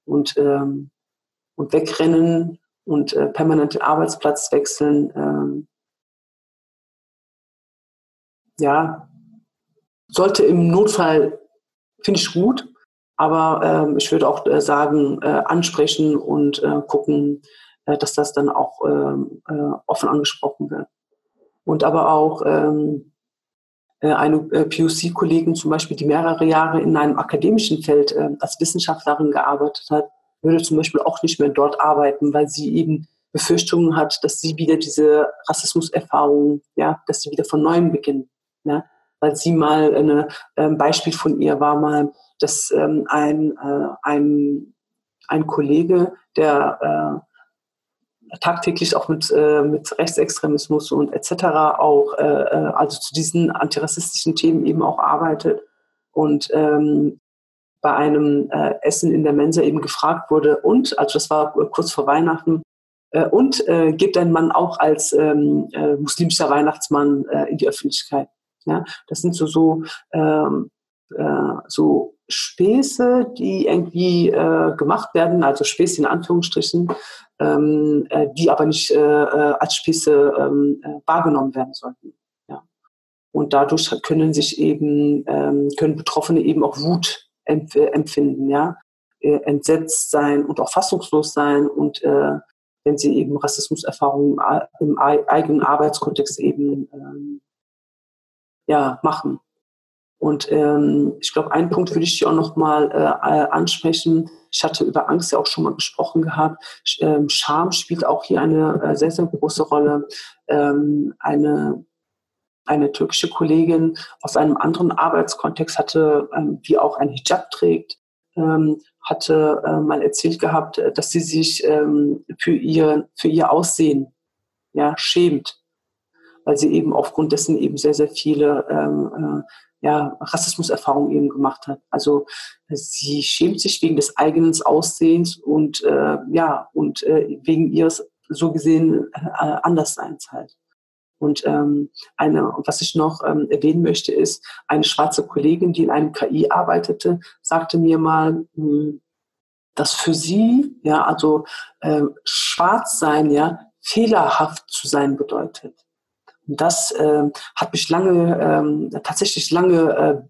Speaker 3: Und, ähm, und wegrennen und äh, permanent Arbeitsplatz wechseln, ähm, ja, sollte im Notfall, finde ich gut, aber ähm, ich würde auch äh, sagen, äh, ansprechen und äh, gucken, äh, dass das dann auch ähm, äh, offen angesprochen wird. Und aber auch ähm, äh, eine POC-Kollegin zum Beispiel, die mehrere Jahre in einem akademischen Feld als Wissenschaftlerin gearbeitet hat, würde zum Beispiel auch nicht mehr dort arbeiten, weil sie eben Befürchtungen hat, dass sie wieder diese Rassismuserfahrungen, ja, dass sie wieder von neuem beginnen. Ja? Weil sie mal ein ähm, Beispiel von ihr war mal, dass ähm, ein, äh, ein, ein Kollege, der äh, tagtäglich auch mit, äh, mit Rechtsextremismus und etc. auch, äh, äh, also zu diesen antirassistischen Themen eben auch arbeitet und ähm, bei einem äh, Essen in der Mensa eben gefragt wurde und, also das war kurz vor Weihnachten, und äh, gibt ein Mann auch als ähm, äh, muslimischer Weihnachtsmann in die Öffentlichkeit. Ja, das sind so so ähm, äh, so Späße, die irgendwie äh, gemacht werden, also Späße in Anführungsstrichen, ähm, äh, die aber nicht äh, äh als Späße ähm, äh, wahrgenommen werden sollten. Ja. Und dadurch können sich eben ähm, können Betroffene eben auch Wut empf empfinden, ja, äh, entsetzt sein und auch fassungslos sein und äh, wenn sie eben Rassismuserfahrungen im eigenen Arbeitskontext eben ähm, ja, machen. Und ähm, ich glaube, einen Punkt würde ich hier auch nochmal äh, ansprechen. Ich hatte über Angst ja auch schon mal gesprochen gehabt. Ähm, Scham spielt auch hier eine äh, sehr, sehr große Rolle. Ähm, eine, eine türkische Kollegin aus einem anderen Arbeitskontext hatte, ähm, die auch ein Hijab trägt, ähm, hatte äh, mal erzählt gehabt, äh, dass sie sich ähm, für, ihr, für ihr Aussehen ja, schämt weil sie eben aufgrund dessen eben sehr, sehr viele ähm, äh, ja, Rassismuserfahrungen eben gemacht hat. Also sie schämt sich wegen des eigenen Aussehens und äh, ja, und äh, wegen ihres so gesehen äh, Andersseins halt. Und ähm, eine, was ich noch ähm, erwähnen möchte, ist, eine schwarze Kollegin, die in einem KI arbeitete, sagte mir mal, mh, hm, dass für sie, ja, also äh, schwarz sein, ja, fehlerhaft zu sein bedeutet. Das äh, hat mich lange, ähm, tatsächlich lange äh,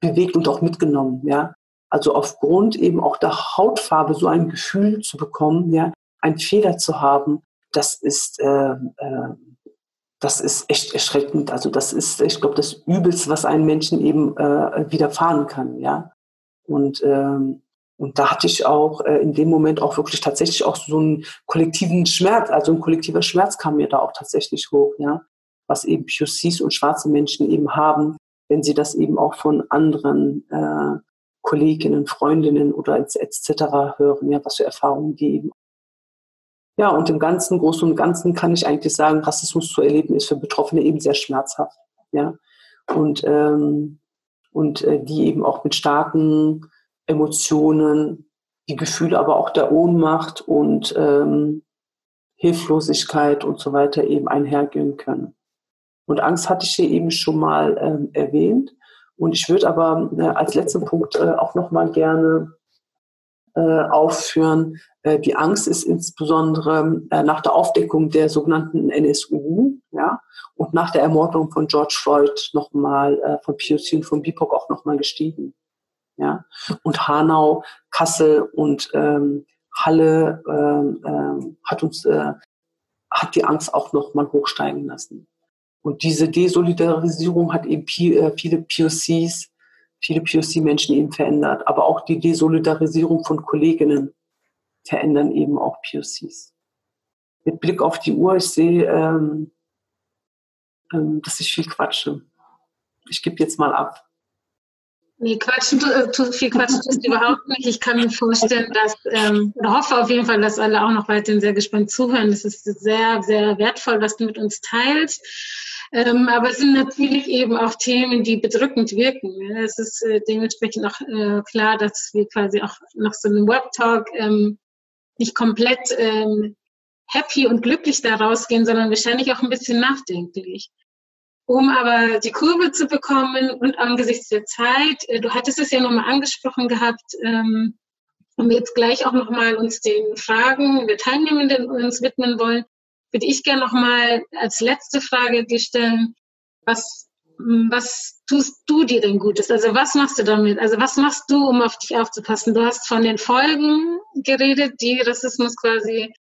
Speaker 3: bewegt und auch mitgenommen, ja. Also aufgrund eben auch der Hautfarbe so ein Gefühl zu bekommen, ja, einen Fehler zu haben, das ist, äh, äh, das ist echt erschreckend. Also das ist, ich glaube, das Übelste, was einem Menschen eben äh, widerfahren kann, ja. Und ähm, und da hatte ich auch äh, in dem Moment auch wirklich tatsächlich auch so einen kollektiven Schmerz, also ein kollektiver Schmerz kam mir da auch tatsächlich hoch, ja was eben POCs und schwarze Menschen eben haben, wenn sie das eben auch von anderen äh, Kolleginnen, Freundinnen oder etc. hören, ja, was für Erfahrungen die eben. Ja, und im Ganzen, Großen und Ganzen kann ich eigentlich sagen, Rassismus zu erleben ist für Betroffene eben sehr schmerzhaft. Ja, und, ähm, und äh, die eben auch mit starken Emotionen, die Gefühle aber auch der Ohnmacht und ähm, Hilflosigkeit und so weiter eben einhergehen können. Und Angst hatte ich hier eben schon mal ähm, erwähnt. Und ich würde aber äh, als letzten Punkt äh, auch noch mal gerne äh, aufführen. Äh, die Angst ist insbesondere äh, nach der Aufdeckung der sogenannten NSU, ja, und nach der Ermordung von George Floyd nochmal, äh, von POC und von BIPOC auch nochmal gestiegen. Ja, und Hanau, Kassel und ähm, Halle ähm, ähm, hat uns äh, hat die Angst auch nochmal hochsteigen lassen. Und diese Desolidarisierung hat eben äh, viele POCs, viele POC-Menschen eben verändert. Aber auch die Desolidarisierung von Kolleginnen verändern eben auch POCs. Mit Blick auf die Uhr, ich sehe, ähm, ähm, dass ich viel quatsche. Ich gebe jetzt mal ab.
Speaker 2: Nee, quatschen, äh, viel quatschen du überhaupt nicht. Ich kann mir vorstellen, dass, ähm, oder hoffe auf jeden Fall, dass alle auch noch weiterhin sehr gespannt zuhören. Das ist sehr, sehr wertvoll, was du mit uns teilst. Ähm, aber es sind natürlich eben auch Themen, die bedrückend wirken. Ne? Es ist äh, dementsprechend auch äh, klar, dass wir quasi auch nach so einem Webtalk ähm, nicht komplett ähm, happy und glücklich da rausgehen, sondern wahrscheinlich auch ein bisschen nachdenklich. Um aber die Kurve zu bekommen und angesichts der Zeit, äh, du hattest es ja nochmal angesprochen gehabt, ähm, und wir jetzt gleich auch nochmal uns den Fragen der Teilnehmenden uns widmen wollen, würde ich gerne noch mal als letzte Frage dir stellen, was, was tust du dir denn Gutes? Also was machst du damit? Also was machst du, um auf dich aufzupassen? Du hast von den Folgen geredet, die Rassismus quasi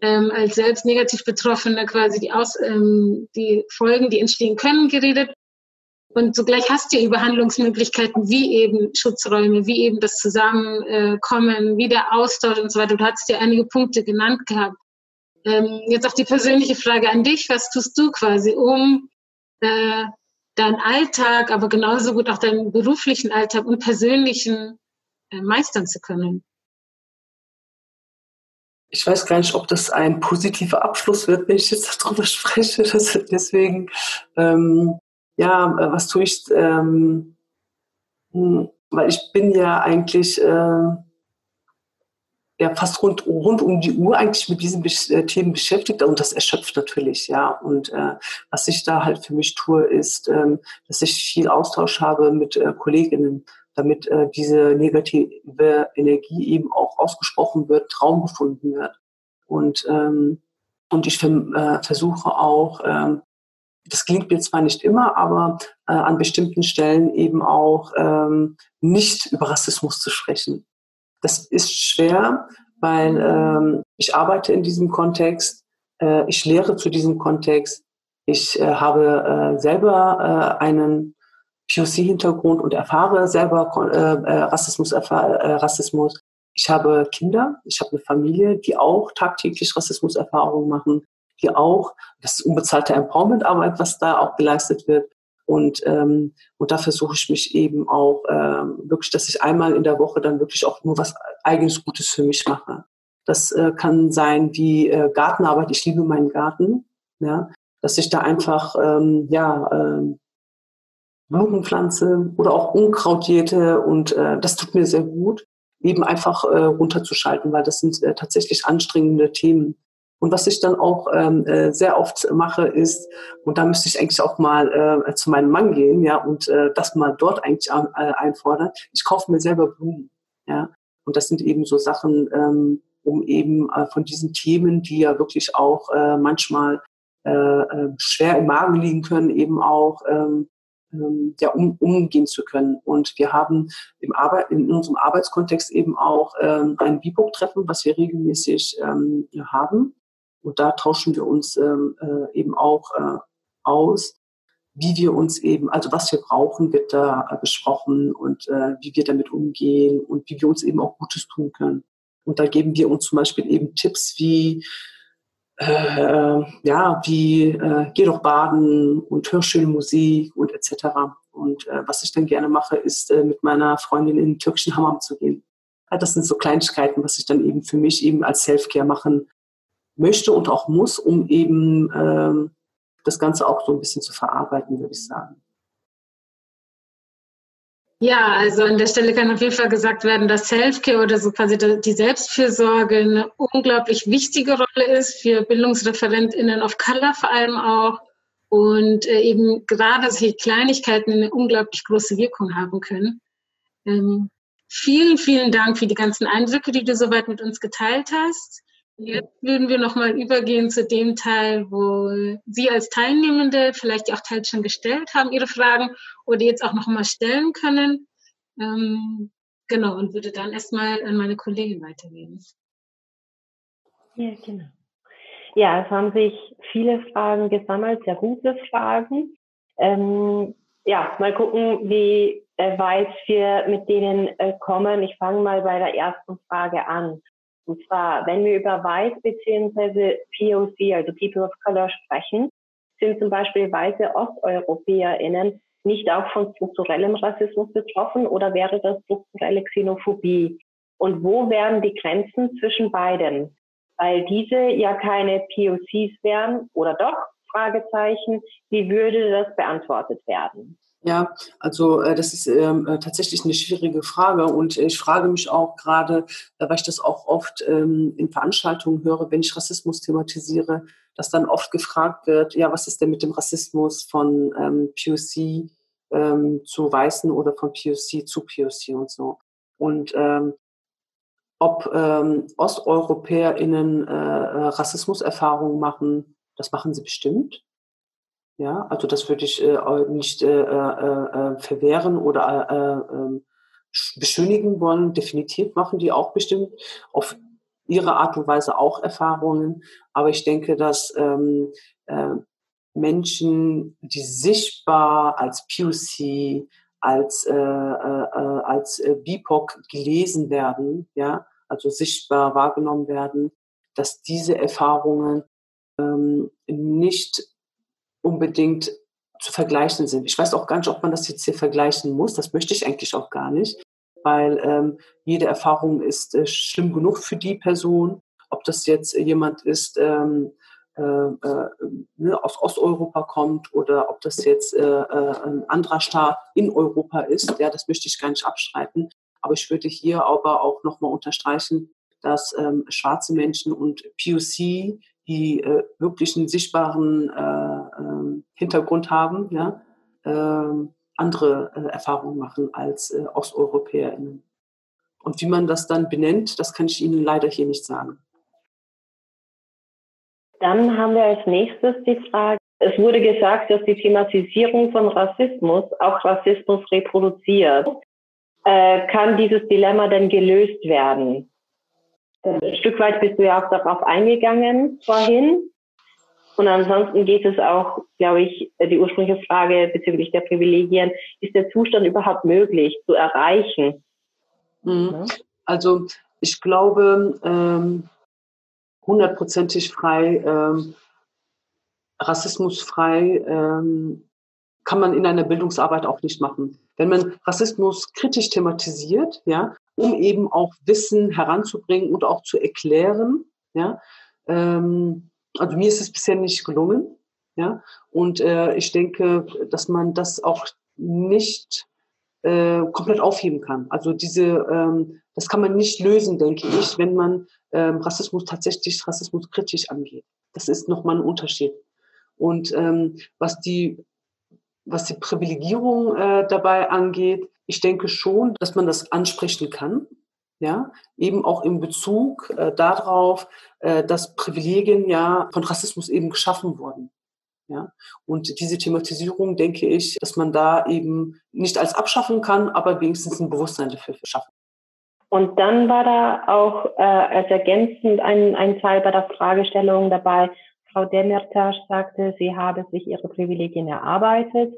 Speaker 2: ähm, als selbst negativ Betroffener quasi die, Aus, ähm, die Folgen, die entstehen können, geredet. Und zugleich hast du über Handlungsmöglichkeiten wie eben Schutzräume, wie eben das Zusammenkommen, wie der Austausch und so weiter. Du hast dir einige Punkte genannt gehabt. Ähm, jetzt auch die persönliche Frage an dich. Was tust du quasi, um äh, deinen Alltag, aber genauso gut auch deinen beruflichen Alltag und persönlichen äh, meistern zu können?
Speaker 3: Ich weiß gar nicht, ob das ein positiver Abschluss wird, wenn ich jetzt darüber spreche. Das, deswegen, ähm, ja, was tue ich? Ähm, hm, weil ich bin ja eigentlich äh, ja fast rund, rund um die Uhr eigentlich mit diesen äh, Themen beschäftigt und das erschöpft natürlich, ja. Und äh, was ich da halt für mich tue, ist, ähm, dass ich viel Austausch habe mit äh, Kolleginnen, damit äh, diese negative Energie eben auch ausgesprochen wird, Raum gefunden wird. Und, ähm, und ich äh, versuche auch, ähm, das klingt mir zwar nicht immer, aber äh, an bestimmten Stellen eben auch ähm, nicht über Rassismus zu sprechen. Das ist schwer, weil ähm, ich arbeite in diesem Kontext, äh, ich lehre zu diesem Kontext, ich äh, habe äh, selber äh, einen POC-Hintergrund und erfahre selber äh, äh, Rassismus, erfahr, äh, Rassismus. Ich habe Kinder, ich habe eine Familie, die auch tagtäglich Rassismuserfahrungen machen, die auch, das ist unbezahlte Empowerment-Arbeit, was da auch geleistet wird, und, ähm, und da versuche ich mich eben auch ähm, wirklich, dass ich einmal in der Woche dann wirklich auch nur was eigenes Gutes für mich mache. Das äh, kann sein wie äh, Gartenarbeit. Ich liebe meinen Garten. Ja, dass ich da einfach ähm, ja ähm, Blumenpflanze oder auch Unkrautjäte und äh, das tut mir sehr gut, eben einfach äh, runterzuschalten, weil das sind äh, tatsächlich anstrengende Themen. Und was ich dann auch ähm, äh, sehr oft mache, ist, und da müsste ich eigentlich auch mal äh, zu meinem Mann gehen, ja, und äh, das mal dort eigentlich äh, einfordern. Ich kaufe mir selber Blumen, ja. Und das sind eben so Sachen, ähm, um eben äh, von diesen Themen, die ja wirklich auch äh, manchmal äh, äh, schwer im Magen liegen können, eben auch ähm, ja, um, umgehen zu können. Und wir haben im Arbeit, in unserem Arbeitskontext eben auch ähm, ein BIPOC-Treffen, was wir regelmäßig ähm, haben. Und da tauschen wir uns ähm, äh, eben auch äh, aus, wie wir uns eben, also was wir brauchen, wird da äh, besprochen und äh, wie wir damit umgehen und wie wir uns eben auch Gutes tun können. Und da geben wir uns zum Beispiel eben Tipps wie, äh, ja, wie äh, geh doch baden und hör schöne Musik und etc. Und äh, was ich dann gerne mache, ist äh, mit meiner Freundin in den türkischen Hammam zu gehen. Das sind so Kleinigkeiten, was ich dann eben für mich eben als Selfcare machen möchte und auch muss, um eben ähm, das Ganze auch so ein bisschen zu verarbeiten, würde ich sagen.
Speaker 2: Ja, also an der Stelle kann auf jeden Fall gesagt werden, dass Selfcare oder so quasi die Selbstfürsorge eine unglaublich wichtige Rolle ist für BildungsreferentInnen of Color vor allem auch und äh, eben gerade solche Kleinigkeiten eine unglaublich große Wirkung haben können. Ähm, vielen, vielen Dank für die ganzen Eindrücke, die du soweit mit uns geteilt hast. Jetzt würden wir nochmal übergehen zu dem Teil, wo Sie als Teilnehmende vielleicht auch teils schon gestellt haben, Ihre Fragen oder jetzt auch nochmal stellen können. Ähm, genau, und würde dann erstmal an meine Kollegin weitergeben.
Speaker 5: Ja, genau. Ja, es haben sich viele Fragen gesammelt, sehr gute Fragen. Ähm, ja, mal gucken, wie äh, weit wir mit denen äh, kommen. Ich fange mal bei der ersten Frage an. Und zwar, wenn wir über Weiß bzw. POC, also People of Color sprechen, sind zum Beispiel weiße OsteuropäerInnen nicht auch von strukturellem Rassismus betroffen oder wäre das strukturelle Xenophobie? Und wo wären die Grenzen zwischen beiden? Weil diese ja keine POCs wären oder doch? Fragezeichen. Wie würde das beantwortet werden?
Speaker 3: Ja, also äh, das ist ähm, äh, tatsächlich eine schwierige Frage und ich frage mich auch gerade, äh, weil ich das auch oft ähm, in Veranstaltungen höre, wenn ich Rassismus thematisiere, dass dann oft gefragt wird, ja, was ist denn mit dem Rassismus von ähm, POC ähm, zu Weißen oder von POC zu POC und so. Und ähm, ob ähm, OsteuropäerInnen äh, äh Rassismuserfahrungen machen, das machen sie bestimmt. Ja, also das würde ich äh, nicht äh, äh, äh, verwehren oder äh, äh, beschönigen wollen. Definitiv machen die auch bestimmt auf ihre Art und Weise auch Erfahrungen. Aber ich denke, dass ähm, äh, Menschen, die sichtbar als POC, als, äh, äh, als äh, BIPOC gelesen werden, ja, also sichtbar wahrgenommen werden, dass diese Erfahrungen ähm, nicht unbedingt zu vergleichen sind. Ich weiß auch gar nicht, ob man das jetzt hier vergleichen muss. Das möchte ich eigentlich auch gar nicht, weil ähm, jede Erfahrung ist äh, schlimm genug für die Person. Ob das jetzt jemand ist, ähm, äh, äh, ne, aus Osteuropa kommt oder ob das jetzt äh, äh, ein anderer Staat in Europa ist, ja, das möchte ich gar nicht abstreiten. Aber ich würde hier aber auch nochmal unterstreichen, dass ähm, schwarze Menschen und POC die äh, wirklich einen sichtbaren äh, äh, Hintergrund haben, ja, äh, andere äh, Erfahrungen machen als äh, OsteuropäerInnen. Und wie man das dann benennt, das kann ich Ihnen leider hier nicht sagen.
Speaker 5: Dann haben wir als nächstes die Frage, es wurde gesagt, dass die Thematisierung von Rassismus auch Rassismus reproduziert. Äh, kann dieses Dilemma denn gelöst werden? Ein Stück weit bist du ja auch darauf eingegangen vorhin. Und ansonsten geht es auch, glaube ich, die ursprüngliche Frage bezüglich der Privilegien, ist der Zustand überhaupt möglich zu erreichen?
Speaker 3: Mhm. Also ich glaube, ähm, hundertprozentig frei, ähm, rassismusfrei ähm, kann man in einer Bildungsarbeit auch nicht machen. Wenn man Rassismus kritisch thematisiert, ja, um eben auch Wissen heranzubringen und auch zu erklären. Ja? Ähm, also mir ist es bisher nicht gelungen. Ja? Und äh, ich denke, dass man das auch nicht äh, komplett aufheben kann. Also diese, ähm, das kann man nicht lösen, denke ich, wenn man ähm, Rassismus tatsächlich rassismuskritisch angeht. Das ist nochmal ein Unterschied. Und ähm, was die was die Privilegierung äh, dabei angeht, ich denke schon, dass man das ansprechen kann. Ja, eben auch in Bezug äh, darauf, äh, dass Privilegien ja von Rassismus eben geschaffen wurden. Ja, und diese Thematisierung denke ich, dass man da eben nicht als abschaffen kann, aber wenigstens ein Bewusstsein dafür schaffen.
Speaker 5: Und dann war da auch äh, als ergänzend ein, ein Teil bei der Fragestellung dabei, Frau Demirtas sagte, sie habe sich ihre Privilegien erarbeitet.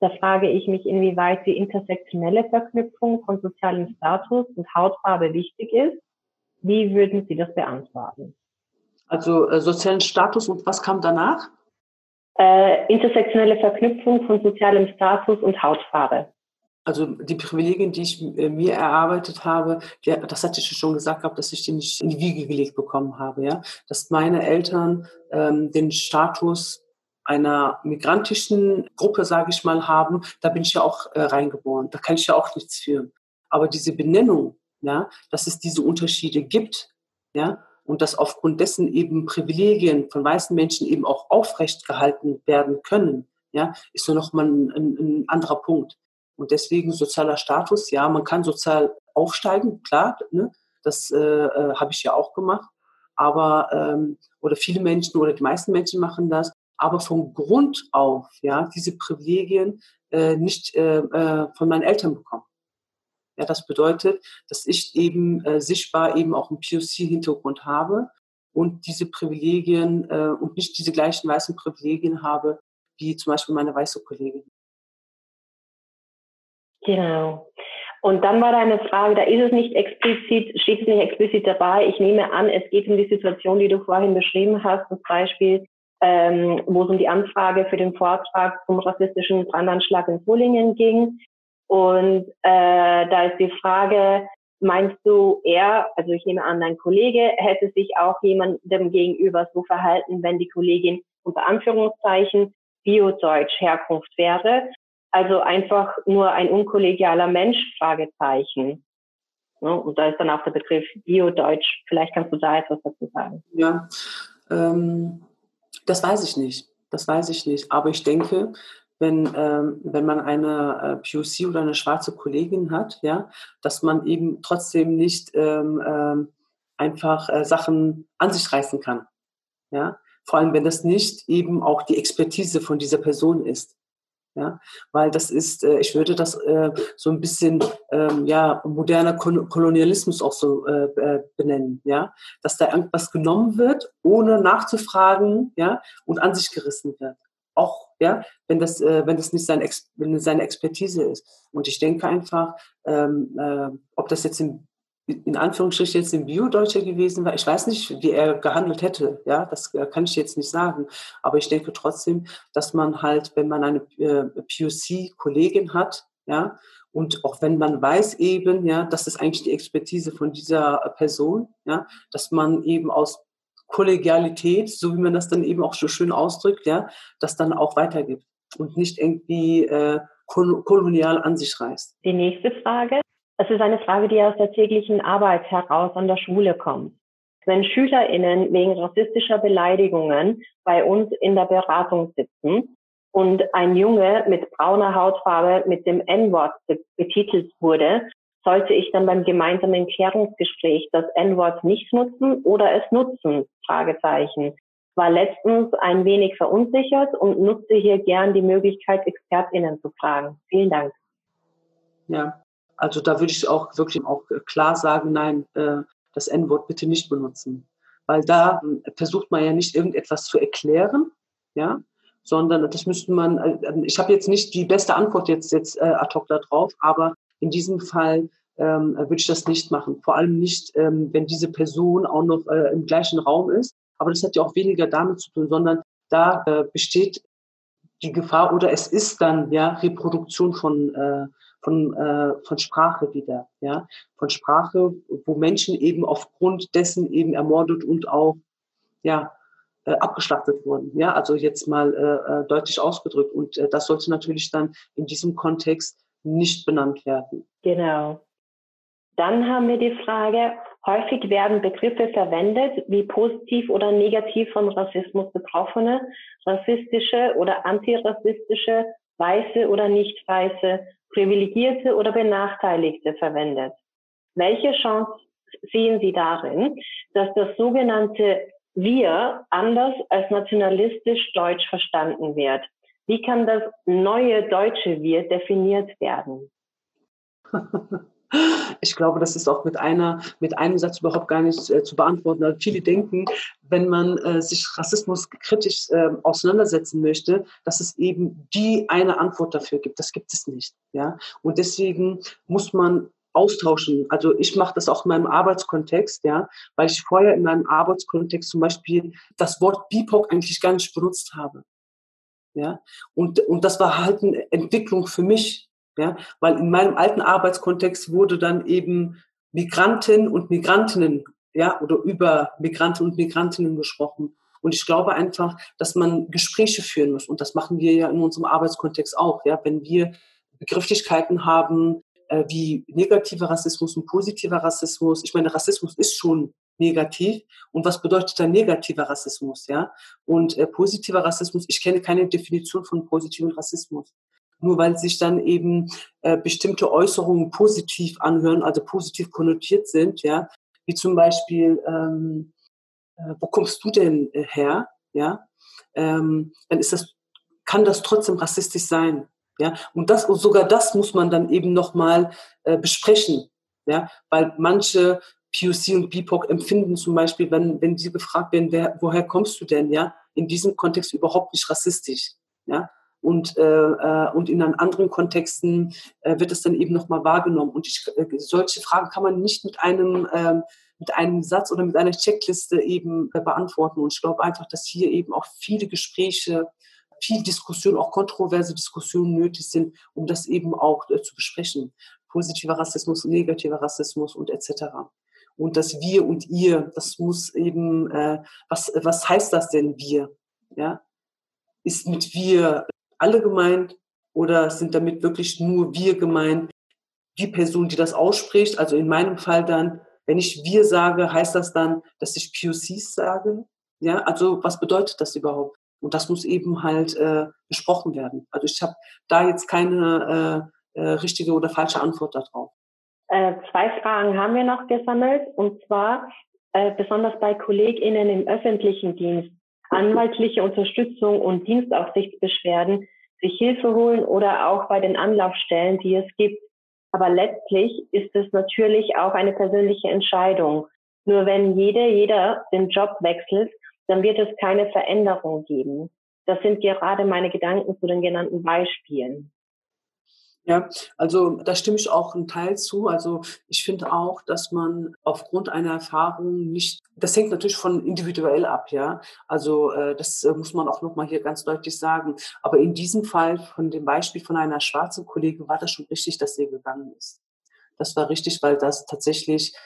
Speaker 5: Da frage ich mich, inwieweit die intersektionelle Verknüpfung von sozialem Status und Hautfarbe wichtig ist. Wie würden Sie das beantworten?
Speaker 3: Also äh, sozialen Status und was kam danach?
Speaker 5: Äh, intersektionelle Verknüpfung von sozialem Status und Hautfarbe.
Speaker 3: Also die Privilegien, die ich äh, mir erarbeitet habe, ja, das hatte ich schon gesagt gehabt, dass ich die nicht in die Wiege gelegt bekommen habe, ja, dass meine Eltern ähm, den Status einer migrantischen Gruppe, sage ich mal, haben, da bin ich ja auch äh, reingeboren, da kann ich ja auch nichts für. Aber diese Benennung, ja, dass es diese Unterschiede gibt, ja, und dass aufgrund dessen eben Privilegien von weißen Menschen eben auch aufrecht gehalten werden können, ja, ist nur noch mal ein, ein, ein anderer Punkt. Und deswegen sozialer Status, ja, man kann sozial aufsteigen, klar, ne? das äh, äh, habe ich ja auch gemacht. Aber, ähm, oder viele Menschen oder die meisten Menschen machen das, aber vom Grund auf, ja, diese Privilegien äh, nicht äh, äh, von meinen Eltern bekommen. Ja, das bedeutet, dass ich eben äh, sichtbar eben auch einen POC-Hintergrund habe und diese Privilegien äh, und nicht diese gleichen weißen Privilegien habe wie zum Beispiel meine weiße Kollegin.
Speaker 5: Genau. Und dann war da eine Frage, da ist es nicht explizit, steht es nicht explizit dabei. Ich nehme an, es geht um die Situation, die du vorhin beschrieben hast, zum Beispiel, ähm, wo es um die Anfrage für den Vortrag zum rassistischen Brandanschlag in Solingen ging. Und äh, da ist die Frage, meinst du, er, also ich nehme an, dein Kollege, hätte sich auch jemandem gegenüber so verhalten, wenn die Kollegin unter Anführungszeichen Biodeutsch Herkunft wäre? Also einfach nur ein unkollegialer Mensch, Fragezeichen. Und da ist dann auch der Begriff Bio-Deutsch. Vielleicht kannst du da etwas dazu sagen.
Speaker 3: Ja, ähm, das weiß ich nicht. Das weiß ich nicht. Aber ich denke, wenn, ähm, wenn man eine äh, POC oder eine schwarze Kollegin hat, ja, dass man eben trotzdem nicht ähm, ähm, einfach äh, Sachen an sich reißen kann. Ja? Vor allem, wenn das nicht eben auch die Expertise von dieser Person ist. Ja, weil das ist, äh, ich würde das äh, so ein bisschen ähm, ja moderner Kolonialismus auch so äh, äh, benennen, ja, dass da irgendwas genommen wird, ohne nachzufragen, ja, und an sich gerissen wird. Auch ja, wenn das, äh, wenn das nicht sein Ex wenn seine Expertise ist. Und ich denke einfach, ähm, äh, ob das jetzt im in Anführungsstrichen jetzt ein Bio-Deutscher gewesen war. Ich weiß nicht, wie er gehandelt hätte. Ja, das äh, kann ich jetzt nicht sagen. Aber ich denke trotzdem, dass man halt, wenn man eine äh, POC-Kollegin hat, ja, und auch wenn man weiß eben, ja, das ist eigentlich die Expertise von dieser Person, ja, dass man eben aus Kollegialität, so wie man das dann eben auch so schön ausdrückt, ja, das dann auch weitergibt und nicht irgendwie äh, kolonial an sich reißt.
Speaker 5: Die nächste Frage. Es ist eine Frage, die aus der täglichen Arbeit heraus an der Schule kommt. Wenn SchülerInnen wegen rassistischer Beleidigungen bei uns in der Beratung sitzen und ein Junge mit brauner Hautfarbe mit dem N-Wort betitelt wurde, sollte ich dann beim gemeinsamen Klärungsgespräch das N-Wort nicht nutzen oder es nutzen? Fragezeichen. War letztens ein wenig verunsichert und nutze hier gern die Möglichkeit, ExpertInnen zu fragen. Vielen Dank.
Speaker 3: Ja, also da würde ich auch wirklich auch klar sagen, nein, äh, das N-Wort bitte nicht benutzen. Weil da hm, versucht man ja nicht irgendetwas zu erklären, ja, sondern das müsste man, äh, ich habe jetzt nicht die beste Antwort jetzt, jetzt äh, ad hoc darauf, aber in diesem Fall ähm, würde ich das nicht machen. Vor allem nicht, ähm, wenn diese Person auch noch äh, im gleichen Raum ist. Aber das hat ja auch weniger damit zu tun, sondern da äh, besteht die Gefahr oder es ist dann ja Reproduktion von äh, von, äh, von Sprache wieder, ja, von Sprache, wo Menschen eben aufgrund dessen eben ermordet und auch, ja, äh, abgeschlachtet wurden, ja, also jetzt mal äh, äh, deutlich ausgedrückt und äh, das sollte natürlich dann in diesem Kontext nicht benannt werden.
Speaker 5: Genau. Dann haben wir die Frage, häufig werden Begriffe verwendet, wie positiv oder negativ von Rassismus Betroffene, rassistische oder antirassistische, weiße oder nicht weiße, Privilegierte oder Benachteiligte verwendet. Welche Chance sehen Sie darin, dass das sogenannte Wir anders als nationalistisch deutsch verstanden wird? Wie kann das neue deutsche Wir definiert werden?
Speaker 3: Ich glaube, das ist auch mit einer, mit einem Satz überhaupt gar nicht äh, zu beantworten. Also viele denken, wenn man äh, sich Rassismus kritisch äh, auseinandersetzen möchte, dass es eben die eine Antwort dafür gibt. Das gibt es nicht. Ja? Und deswegen muss man austauschen. Also ich mache das auch in meinem Arbeitskontext, ja, weil ich vorher in meinem Arbeitskontext zum Beispiel das Wort BIPOC eigentlich gar nicht benutzt habe. Ja, und, und das war halt eine Entwicklung für mich, ja, weil in meinem alten Arbeitskontext wurde dann eben Migranten und Migrantinnen, ja, oder über Migranten und Migrantinnen gesprochen. Und ich glaube einfach, dass man Gespräche führen muss. Und das machen wir ja in unserem Arbeitskontext auch, ja, wenn wir Begrifflichkeiten haben, äh, wie negativer Rassismus und positiver Rassismus. Ich meine, Rassismus ist schon negativ. Und was bedeutet dann negativer Rassismus, ja? Und äh, positiver Rassismus, ich kenne keine Definition von positivem Rassismus. Nur weil sich dann eben äh, bestimmte Äußerungen positiv anhören, also positiv konnotiert sind, ja, wie zum Beispiel, ähm, äh, wo kommst du denn äh, her, ja, ähm, dann ist das, kann das trotzdem rassistisch sein, ja, und das und sogar das muss man dann eben nochmal äh, besprechen, ja, weil manche POC und BIPOC empfinden zum Beispiel, wenn, wenn sie gefragt werden, wer, woher kommst du denn, ja, in diesem Kontext überhaupt nicht rassistisch, ja. Und, äh, äh, und in anderen Kontexten äh, wird es dann eben nochmal wahrgenommen. Und ich, äh, solche Fragen kann man nicht mit einem, äh, mit einem Satz oder mit einer Checkliste eben äh, beantworten. Und ich glaube einfach, dass hier eben auch viele Gespräche, viel Diskussion, auch kontroverse Diskussionen nötig sind, um das eben auch äh, zu besprechen. Positiver Rassismus, negativer Rassismus und etc. Und das Wir und Ihr, das muss eben, äh, was, was heißt das denn Wir? Ja? Ist mit Wir alle gemeint oder sind damit wirklich nur wir gemeint? Die Person, die das ausspricht, also in meinem Fall dann, wenn ich wir sage, heißt das dann, dass ich POCs sage? Ja, also was bedeutet das überhaupt? Und das muss eben halt äh, besprochen werden. Also ich habe da jetzt keine äh, äh, richtige oder falsche Antwort darauf.
Speaker 5: Äh, zwei Fragen haben wir noch gesammelt und zwar äh, besonders bei KollegInnen im öffentlichen Dienst, anwaltliche Unterstützung und Dienstaufsichtsbeschwerden, sich Hilfe holen oder auch bei den Anlaufstellen, die es gibt. Aber letztlich ist es natürlich auch eine persönliche Entscheidung. Nur wenn jede, jeder den Job wechselt, dann wird es keine Veränderung geben. Das sind gerade meine Gedanken zu den genannten Beispielen.
Speaker 3: Ja, also da stimme ich auch einen Teil zu. Also ich finde auch, dass man aufgrund einer Erfahrung nicht, das hängt natürlich von individuell ab, ja. Also äh, das äh, muss man auch nochmal hier ganz deutlich sagen. Aber in diesem Fall von dem Beispiel von einer schwarzen Kollegin war das schon richtig, dass sie gegangen ist. Das war richtig, weil das tatsächlich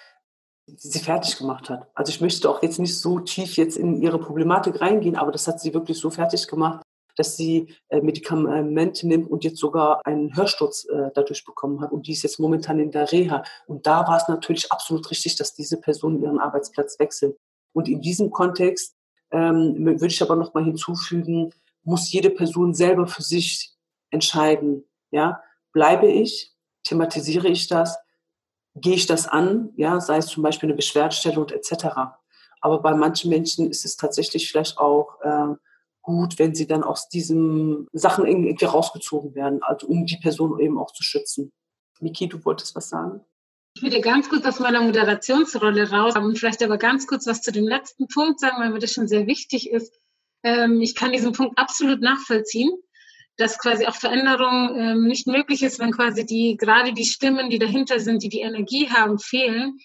Speaker 3: sie fertig gemacht hat. Also ich möchte auch jetzt nicht so tief jetzt in ihre Problematik reingehen, aber das hat sie wirklich so fertig gemacht, dass sie äh, Medikamente nimmt und jetzt sogar einen Hörsturz äh, dadurch bekommen hat. Und die ist jetzt momentan in der Reha. Und da war es natürlich absolut richtig, dass diese Person ihren Arbeitsplatz wechselt. Und in diesem Kontext ähm, würde ich aber noch mal hinzufügen, muss jede Person selber für sich entscheiden. Ja, bleibe ich, thematisiere ich das, gehe ich das an, ja, sei es zum Beispiel eine Beschwerdestelle und etc. Aber bei manchen Menschen ist es tatsächlich vielleicht auch äh, gut, wenn sie dann aus diesen Sachen irgendwie rausgezogen werden, also um die Person eben auch zu schützen. Miki, du wolltest was sagen?
Speaker 2: Ich würde ganz kurz aus meiner Moderationsrolle raus und vielleicht aber ganz kurz was zu dem letzten Punkt sagen, weil mir das schon sehr wichtig ist. Ähm, ich kann diesen Punkt absolut nachvollziehen, dass quasi auch Veränderung ähm, nicht möglich ist, wenn quasi die, gerade die Stimmen, die dahinter sind, die die Energie haben, fehlen.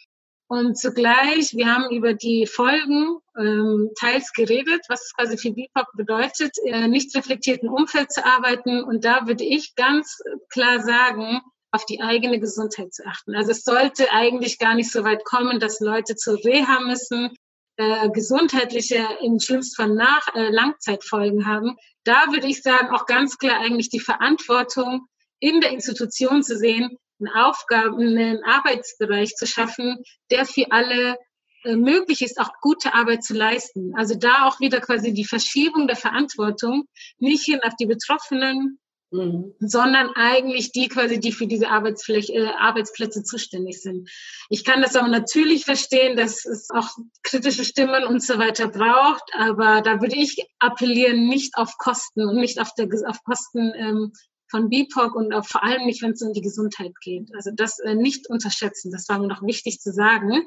Speaker 2: Und zugleich, wir haben über die Folgen ähm, teils geredet, was es quasi für BIPOC bedeutet, äh, nicht reflektierten Umfeld zu arbeiten. Und da würde ich ganz klar sagen, auf die eigene Gesundheit zu achten. Also es sollte eigentlich gar nicht so weit kommen, dass Leute zur Reha müssen, äh, gesundheitliche, im schlimmsten Fall nach, äh, Langzeitfolgen haben. Da würde ich sagen, auch ganz klar eigentlich die Verantwortung in der Institution zu sehen, einen Aufgaben, einen Arbeitsbereich zu schaffen, der für alle äh, möglich ist, auch gute Arbeit zu leisten. Also da auch wieder quasi die Verschiebung der Verantwortung nicht hin auf die Betroffenen, mhm. sondern eigentlich die quasi, die für diese Arbeitsfläche, äh, Arbeitsplätze zuständig sind. Ich kann das aber natürlich verstehen, dass es auch kritische Stimmen und so weiter braucht, aber da würde ich appellieren, nicht auf Kosten und nicht auf, der, auf Kosten ähm, von BIPOC und vor allem nicht, wenn es um die Gesundheit geht. Also das äh, nicht unterschätzen, das war mir noch wichtig zu sagen.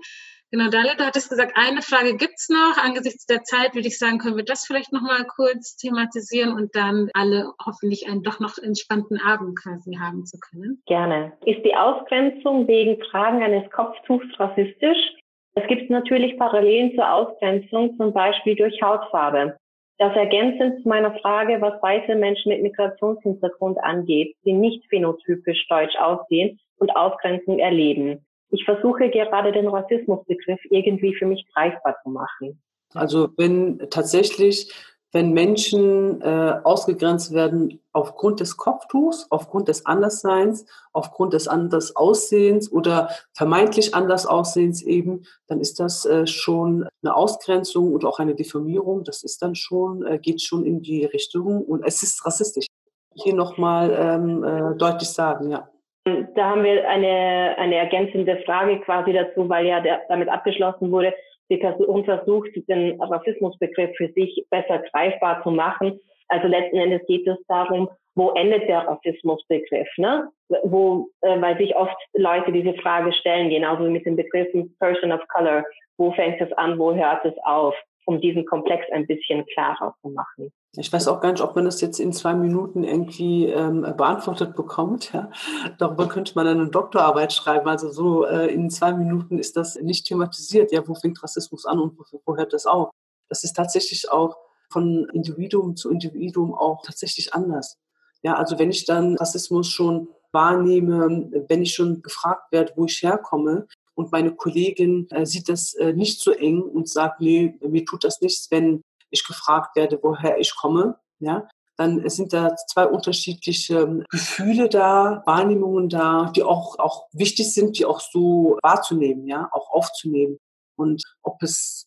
Speaker 2: Genau, Dalit, du hattest gesagt, eine Frage gibt's noch. Angesichts der Zeit würde ich sagen, können wir das vielleicht noch mal kurz thematisieren und dann alle hoffentlich einen doch noch entspannten Abend quasi haben zu können.
Speaker 5: Gerne. Ist die Ausgrenzung wegen Tragen eines Kopftuchs rassistisch? Es gibt natürlich Parallelen zur Ausgrenzung, zum Beispiel durch Hautfarbe. Das ergänzend zu meiner Frage, was weiße Menschen mit Migrationshintergrund angeht, die nicht phänotypisch deutsch aussehen und Ausgrenzung erleben. Ich versuche gerade den Rassismusbegriff irgendwie für mich greifbar zu machen.
Speaker 3: Also wenn tatsächlich wenn Menschen äh, ausgegrenzt werden aufgrund des Kopftuchs, aufgrund des Andersseins, aufgrund des Andersaussehens oder vermeintlich Andersaussehens eben, dann ist das äh, schon eine Ausgrenzung und auch eine Diffamierung. Das ist dann schon, äh, geht schon in die Richtung und es ist rassistisch. Hier nochmal ähm, äh, deutlich sagen, ja.
Speaker 5: Da haben wir eine, eine ergänzende Frage quasi dazu, weil ja der, damit abgeschlossen wurde, die Person versucht, den Rassismusbegriff für sich besser greifbar zu machen. Also letzten Endes geht es darum, wo endet der Rassismusbegriff, ne? Wo, äh, weil sich oft Leute diese Frage stellen, genauso wie mit den Begriffen Person of Color. Wo fängt es an, wo hört es auf? Um diesen Komplex ein bisschen klarer zu machen.
Speaker 3: Ich weiß auch gar nicht, ob man das jetzt in zwei Minuten irgendwie ähm, beantwortet bekommt. Ja. Darüber könnte man eine Doktorarbeit schreiben. Also so äh, in zwei Minuten ist das nicht thematisiert. Ja, wo fängt Rassismus an und wo, wo hört das auf? Das ist tatsächlich auch von Individuum zu Individuum auch tatsächlich anders. Ja, also wenn ich dann Rassismus schon wahrnehme, wenn ich schon gefragt werde, wo ich herkomme, und meine Kollegin äh, sieht das äh, nicht so eng und sagt, nee, mir tut das nichts, wenn ich gefragt werde, woher ich komme, ja, dann sind da zwei unterschiedliche Gefühle da, Wahrnehmungen da, die auch, auch wichtig sind, die auch so wahrzunehmen, ja, auch aufzunehmen. Und ob es,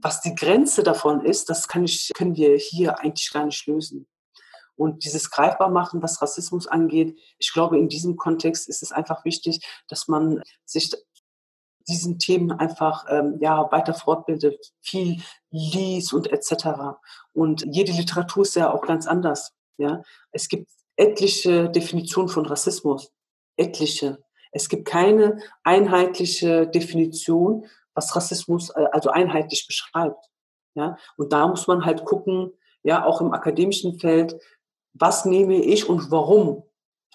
Speaker 3: was die Grenze davon ist, das kann ich, können wir hier eigentlich gar nicht lösen. Und dieses greifbar machen, was Rassismus angeht, ich glaube, in diesem Kontext ist es einfach wichtig, dass man sich diesen Themen einfach ähm, ja weiter fortbildet, viel liest und etc. Und jede Literatur ist ja auch ganz anders. Ja, es gibt etliche Definitionen von Rassismus, etliche. Es gibt keine einheitliche Definition, was Rassismus äh, also einheitlich beschreibt. Ja, und da muss man halt gucken, ja, auch im akademischen Feld, was nehme ich und warum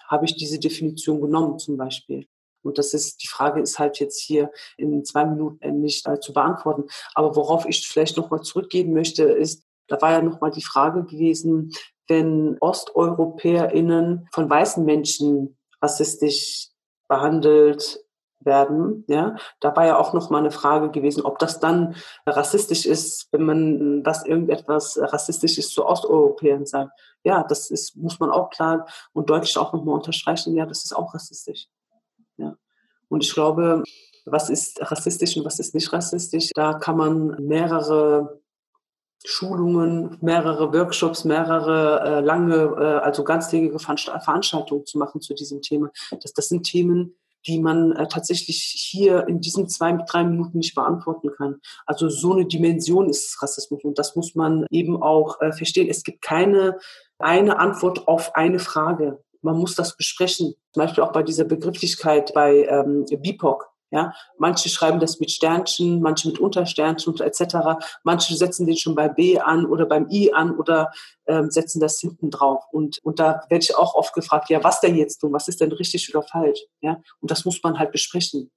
Speaker 3: habe ich diese Definition genommen zum Beispiel. Und das ist, die Frage ist halt jetzt hier in zwei Minuten nicht äh, zu beantworten. Aber worauf ich vielleicht nochmal zurückgehen möchte, ist, da war ja nochmal die Frage gewesen, wenn OsteuropäerInnen von weißen Menschen rassistisch behandelt werden, ja, da war ja auch noch mal eine Frage gewesen, ob das dann rassistisch ist, wenn man das irgendetwas rassistisches zu Osteuropäern sagt. Ja, das ist, muss man auch klar und deutlich auch noch mal unterstreichen, ja, das ist auch rassistisch. Und ich glaube, was ist rassistisch und was ist nicht rassistisch, da kann man mehrere Schulungen, mehrere Workshops, mehrere äh, lange, äh, also ganztägige Veranstaltungen zu machen zu diesem Thema. Das, das sind Themen, die man äh, tatsächlich hier in diesen zwei, drei Minuten nicht beantworten kann. Also so eine Dimension ist Rassismus und das muss man eben auch äh, verstehen. Es gibt keine eine Antwort auf eine Frage man muss das besprechen. Zum Beispiel auch bei dieser Begrifflichkeit bei ähm, BIPOC. Ja, manche schreiben das mit Sternchen, manche mit Untersternchen etc. Manche setzen den schon bei B an oder beim I an oder ähm, setzen das hinten drauf. Und, und da werde ich auch oft gefragt, ja, was denn jetzt tun? Was ist denn richtig oder falsch? Ja, und das muss man halt besprechen.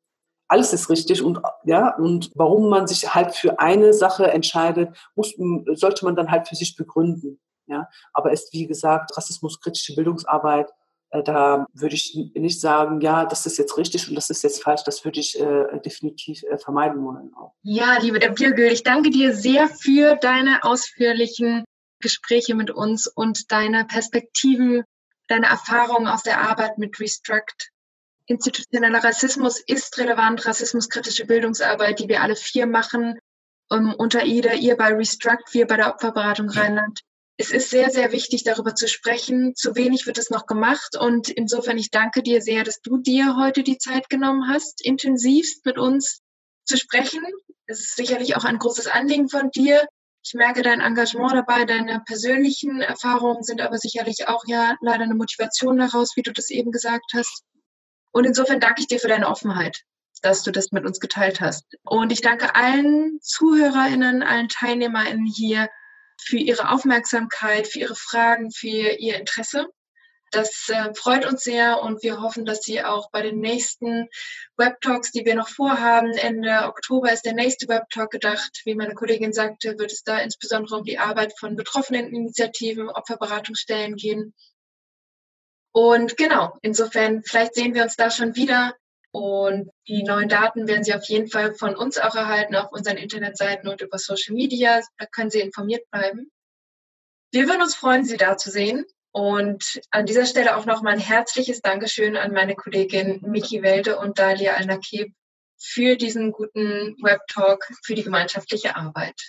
Speaker 3: Alles ist richtig und ja und warum man sich halt für eine Sache entscheidet, muss, sollte man dann halt für sich begründen. Ja, aber ist wie gesagt rassismuskritische Bildungsarbeit. Äh, da würde ich nicht sagen, ja, das ist jetzt richtig und das ist jetzt falsch. Das würde ich äh, definitiv äh, vermeiden wollen. Auch.
Speaker 4: Ja, liebe Birgül, ich danke dir sehr für deine ausführlichen Gespräche mit uns und deine Perspektiven, deine Erfahrungen aus der Arbeit mit Restruct. Institutioneller Rassismus ist relevant, rassismuskritische Bildungsarbeit, die wir alle vier machen, um, unter IDA, ihr bei Restruct, wir bei der Opferberatung Rheinland es ist sehr, sehr wichtig, darüber zu sprechen. Zu wenig wird es noch gemacht. Und insofern, ich danke dir sehr, dass du dir heute die Zeit genommen hast, intensivst mit uns zu sprechen. Es ist sicherlich auch ein großes Anliegen von dir. Ich merke dein Engagement dabei, deine persönlichen Erfahrungen sind aber sicherlich auch ja leider eine Motivation daraus, wie du das eben gesagt hast. Und insofern danke ich dir für deine Offenheit, dass du das mit uns geteilt hast. Und ich danke allen ZuhörerInnen, allen TeilnehmerInnen hier für Ihre Aufmerksamkeit, für Ihre Fragen, für Ihr Interesse. Das äh, freut uns sehr und wir hoffen, dass Sie auch bei den nächsten Webtalks, die wir noch vorhaben, Ende Oktober ist der nächste Webtalk gedacht. Wie meine Kollegin sagte, wird es da insbesondere um die Arbeit von betroffenen Initiativen, Opferberatungsstellen gehen. Und genau, insofern, vielleicht sehen wir uns da schon wieder. Und die neuen Daten werden Sie auf jeden Fall von uns auch erhalten auf unseren Internetseiten und über Social Media. Da können Sie informiert bleiben. Wir würden uns freuen, Sie da zu sehen. Und an dieser Stelle auch nochmal ein herzliches Dankeschön an meine Kollegin Miki Welde und Dalia Al-Nakib für diesen guten Web-Talk, für die gemeinschaftliche Arbeit.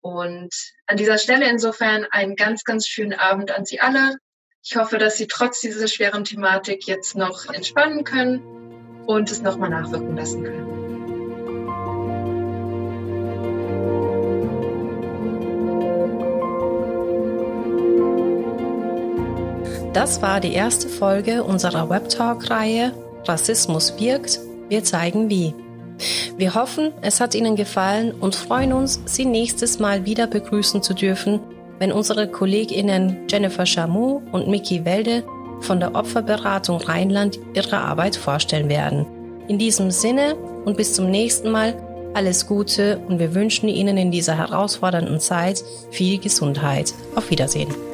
Speaker 4: Und an dieser Stelle insofern einen ganz, ganz schönen Abend an Sie alle. Ich hoffe, dass Sie trotz dieser schweren Thematik jetzt noch entspannen können und es nochmal nachwirken lassen können.
Speaker 1: Das war die erste Folge unserer Webtalk-Reihe Rassismus wirkt, wir zeigen wie. Wir hoffen, es hat Ihnen gefallen und freuen uns, Sie nächstes Mal wieder begrüßen zu dürfen, wenn unsere KollegInnen Jennifer Chamou und Miki Welde von der Opferberatung Rheinland ihre Arbeit vorstellen werden. In diesem Sinne und bis zum nächsten Mal alles Gute und wir wünschen Ihnen in dieser herausfordernden Zeit viel Gesundheit. Auf Wiedersehen.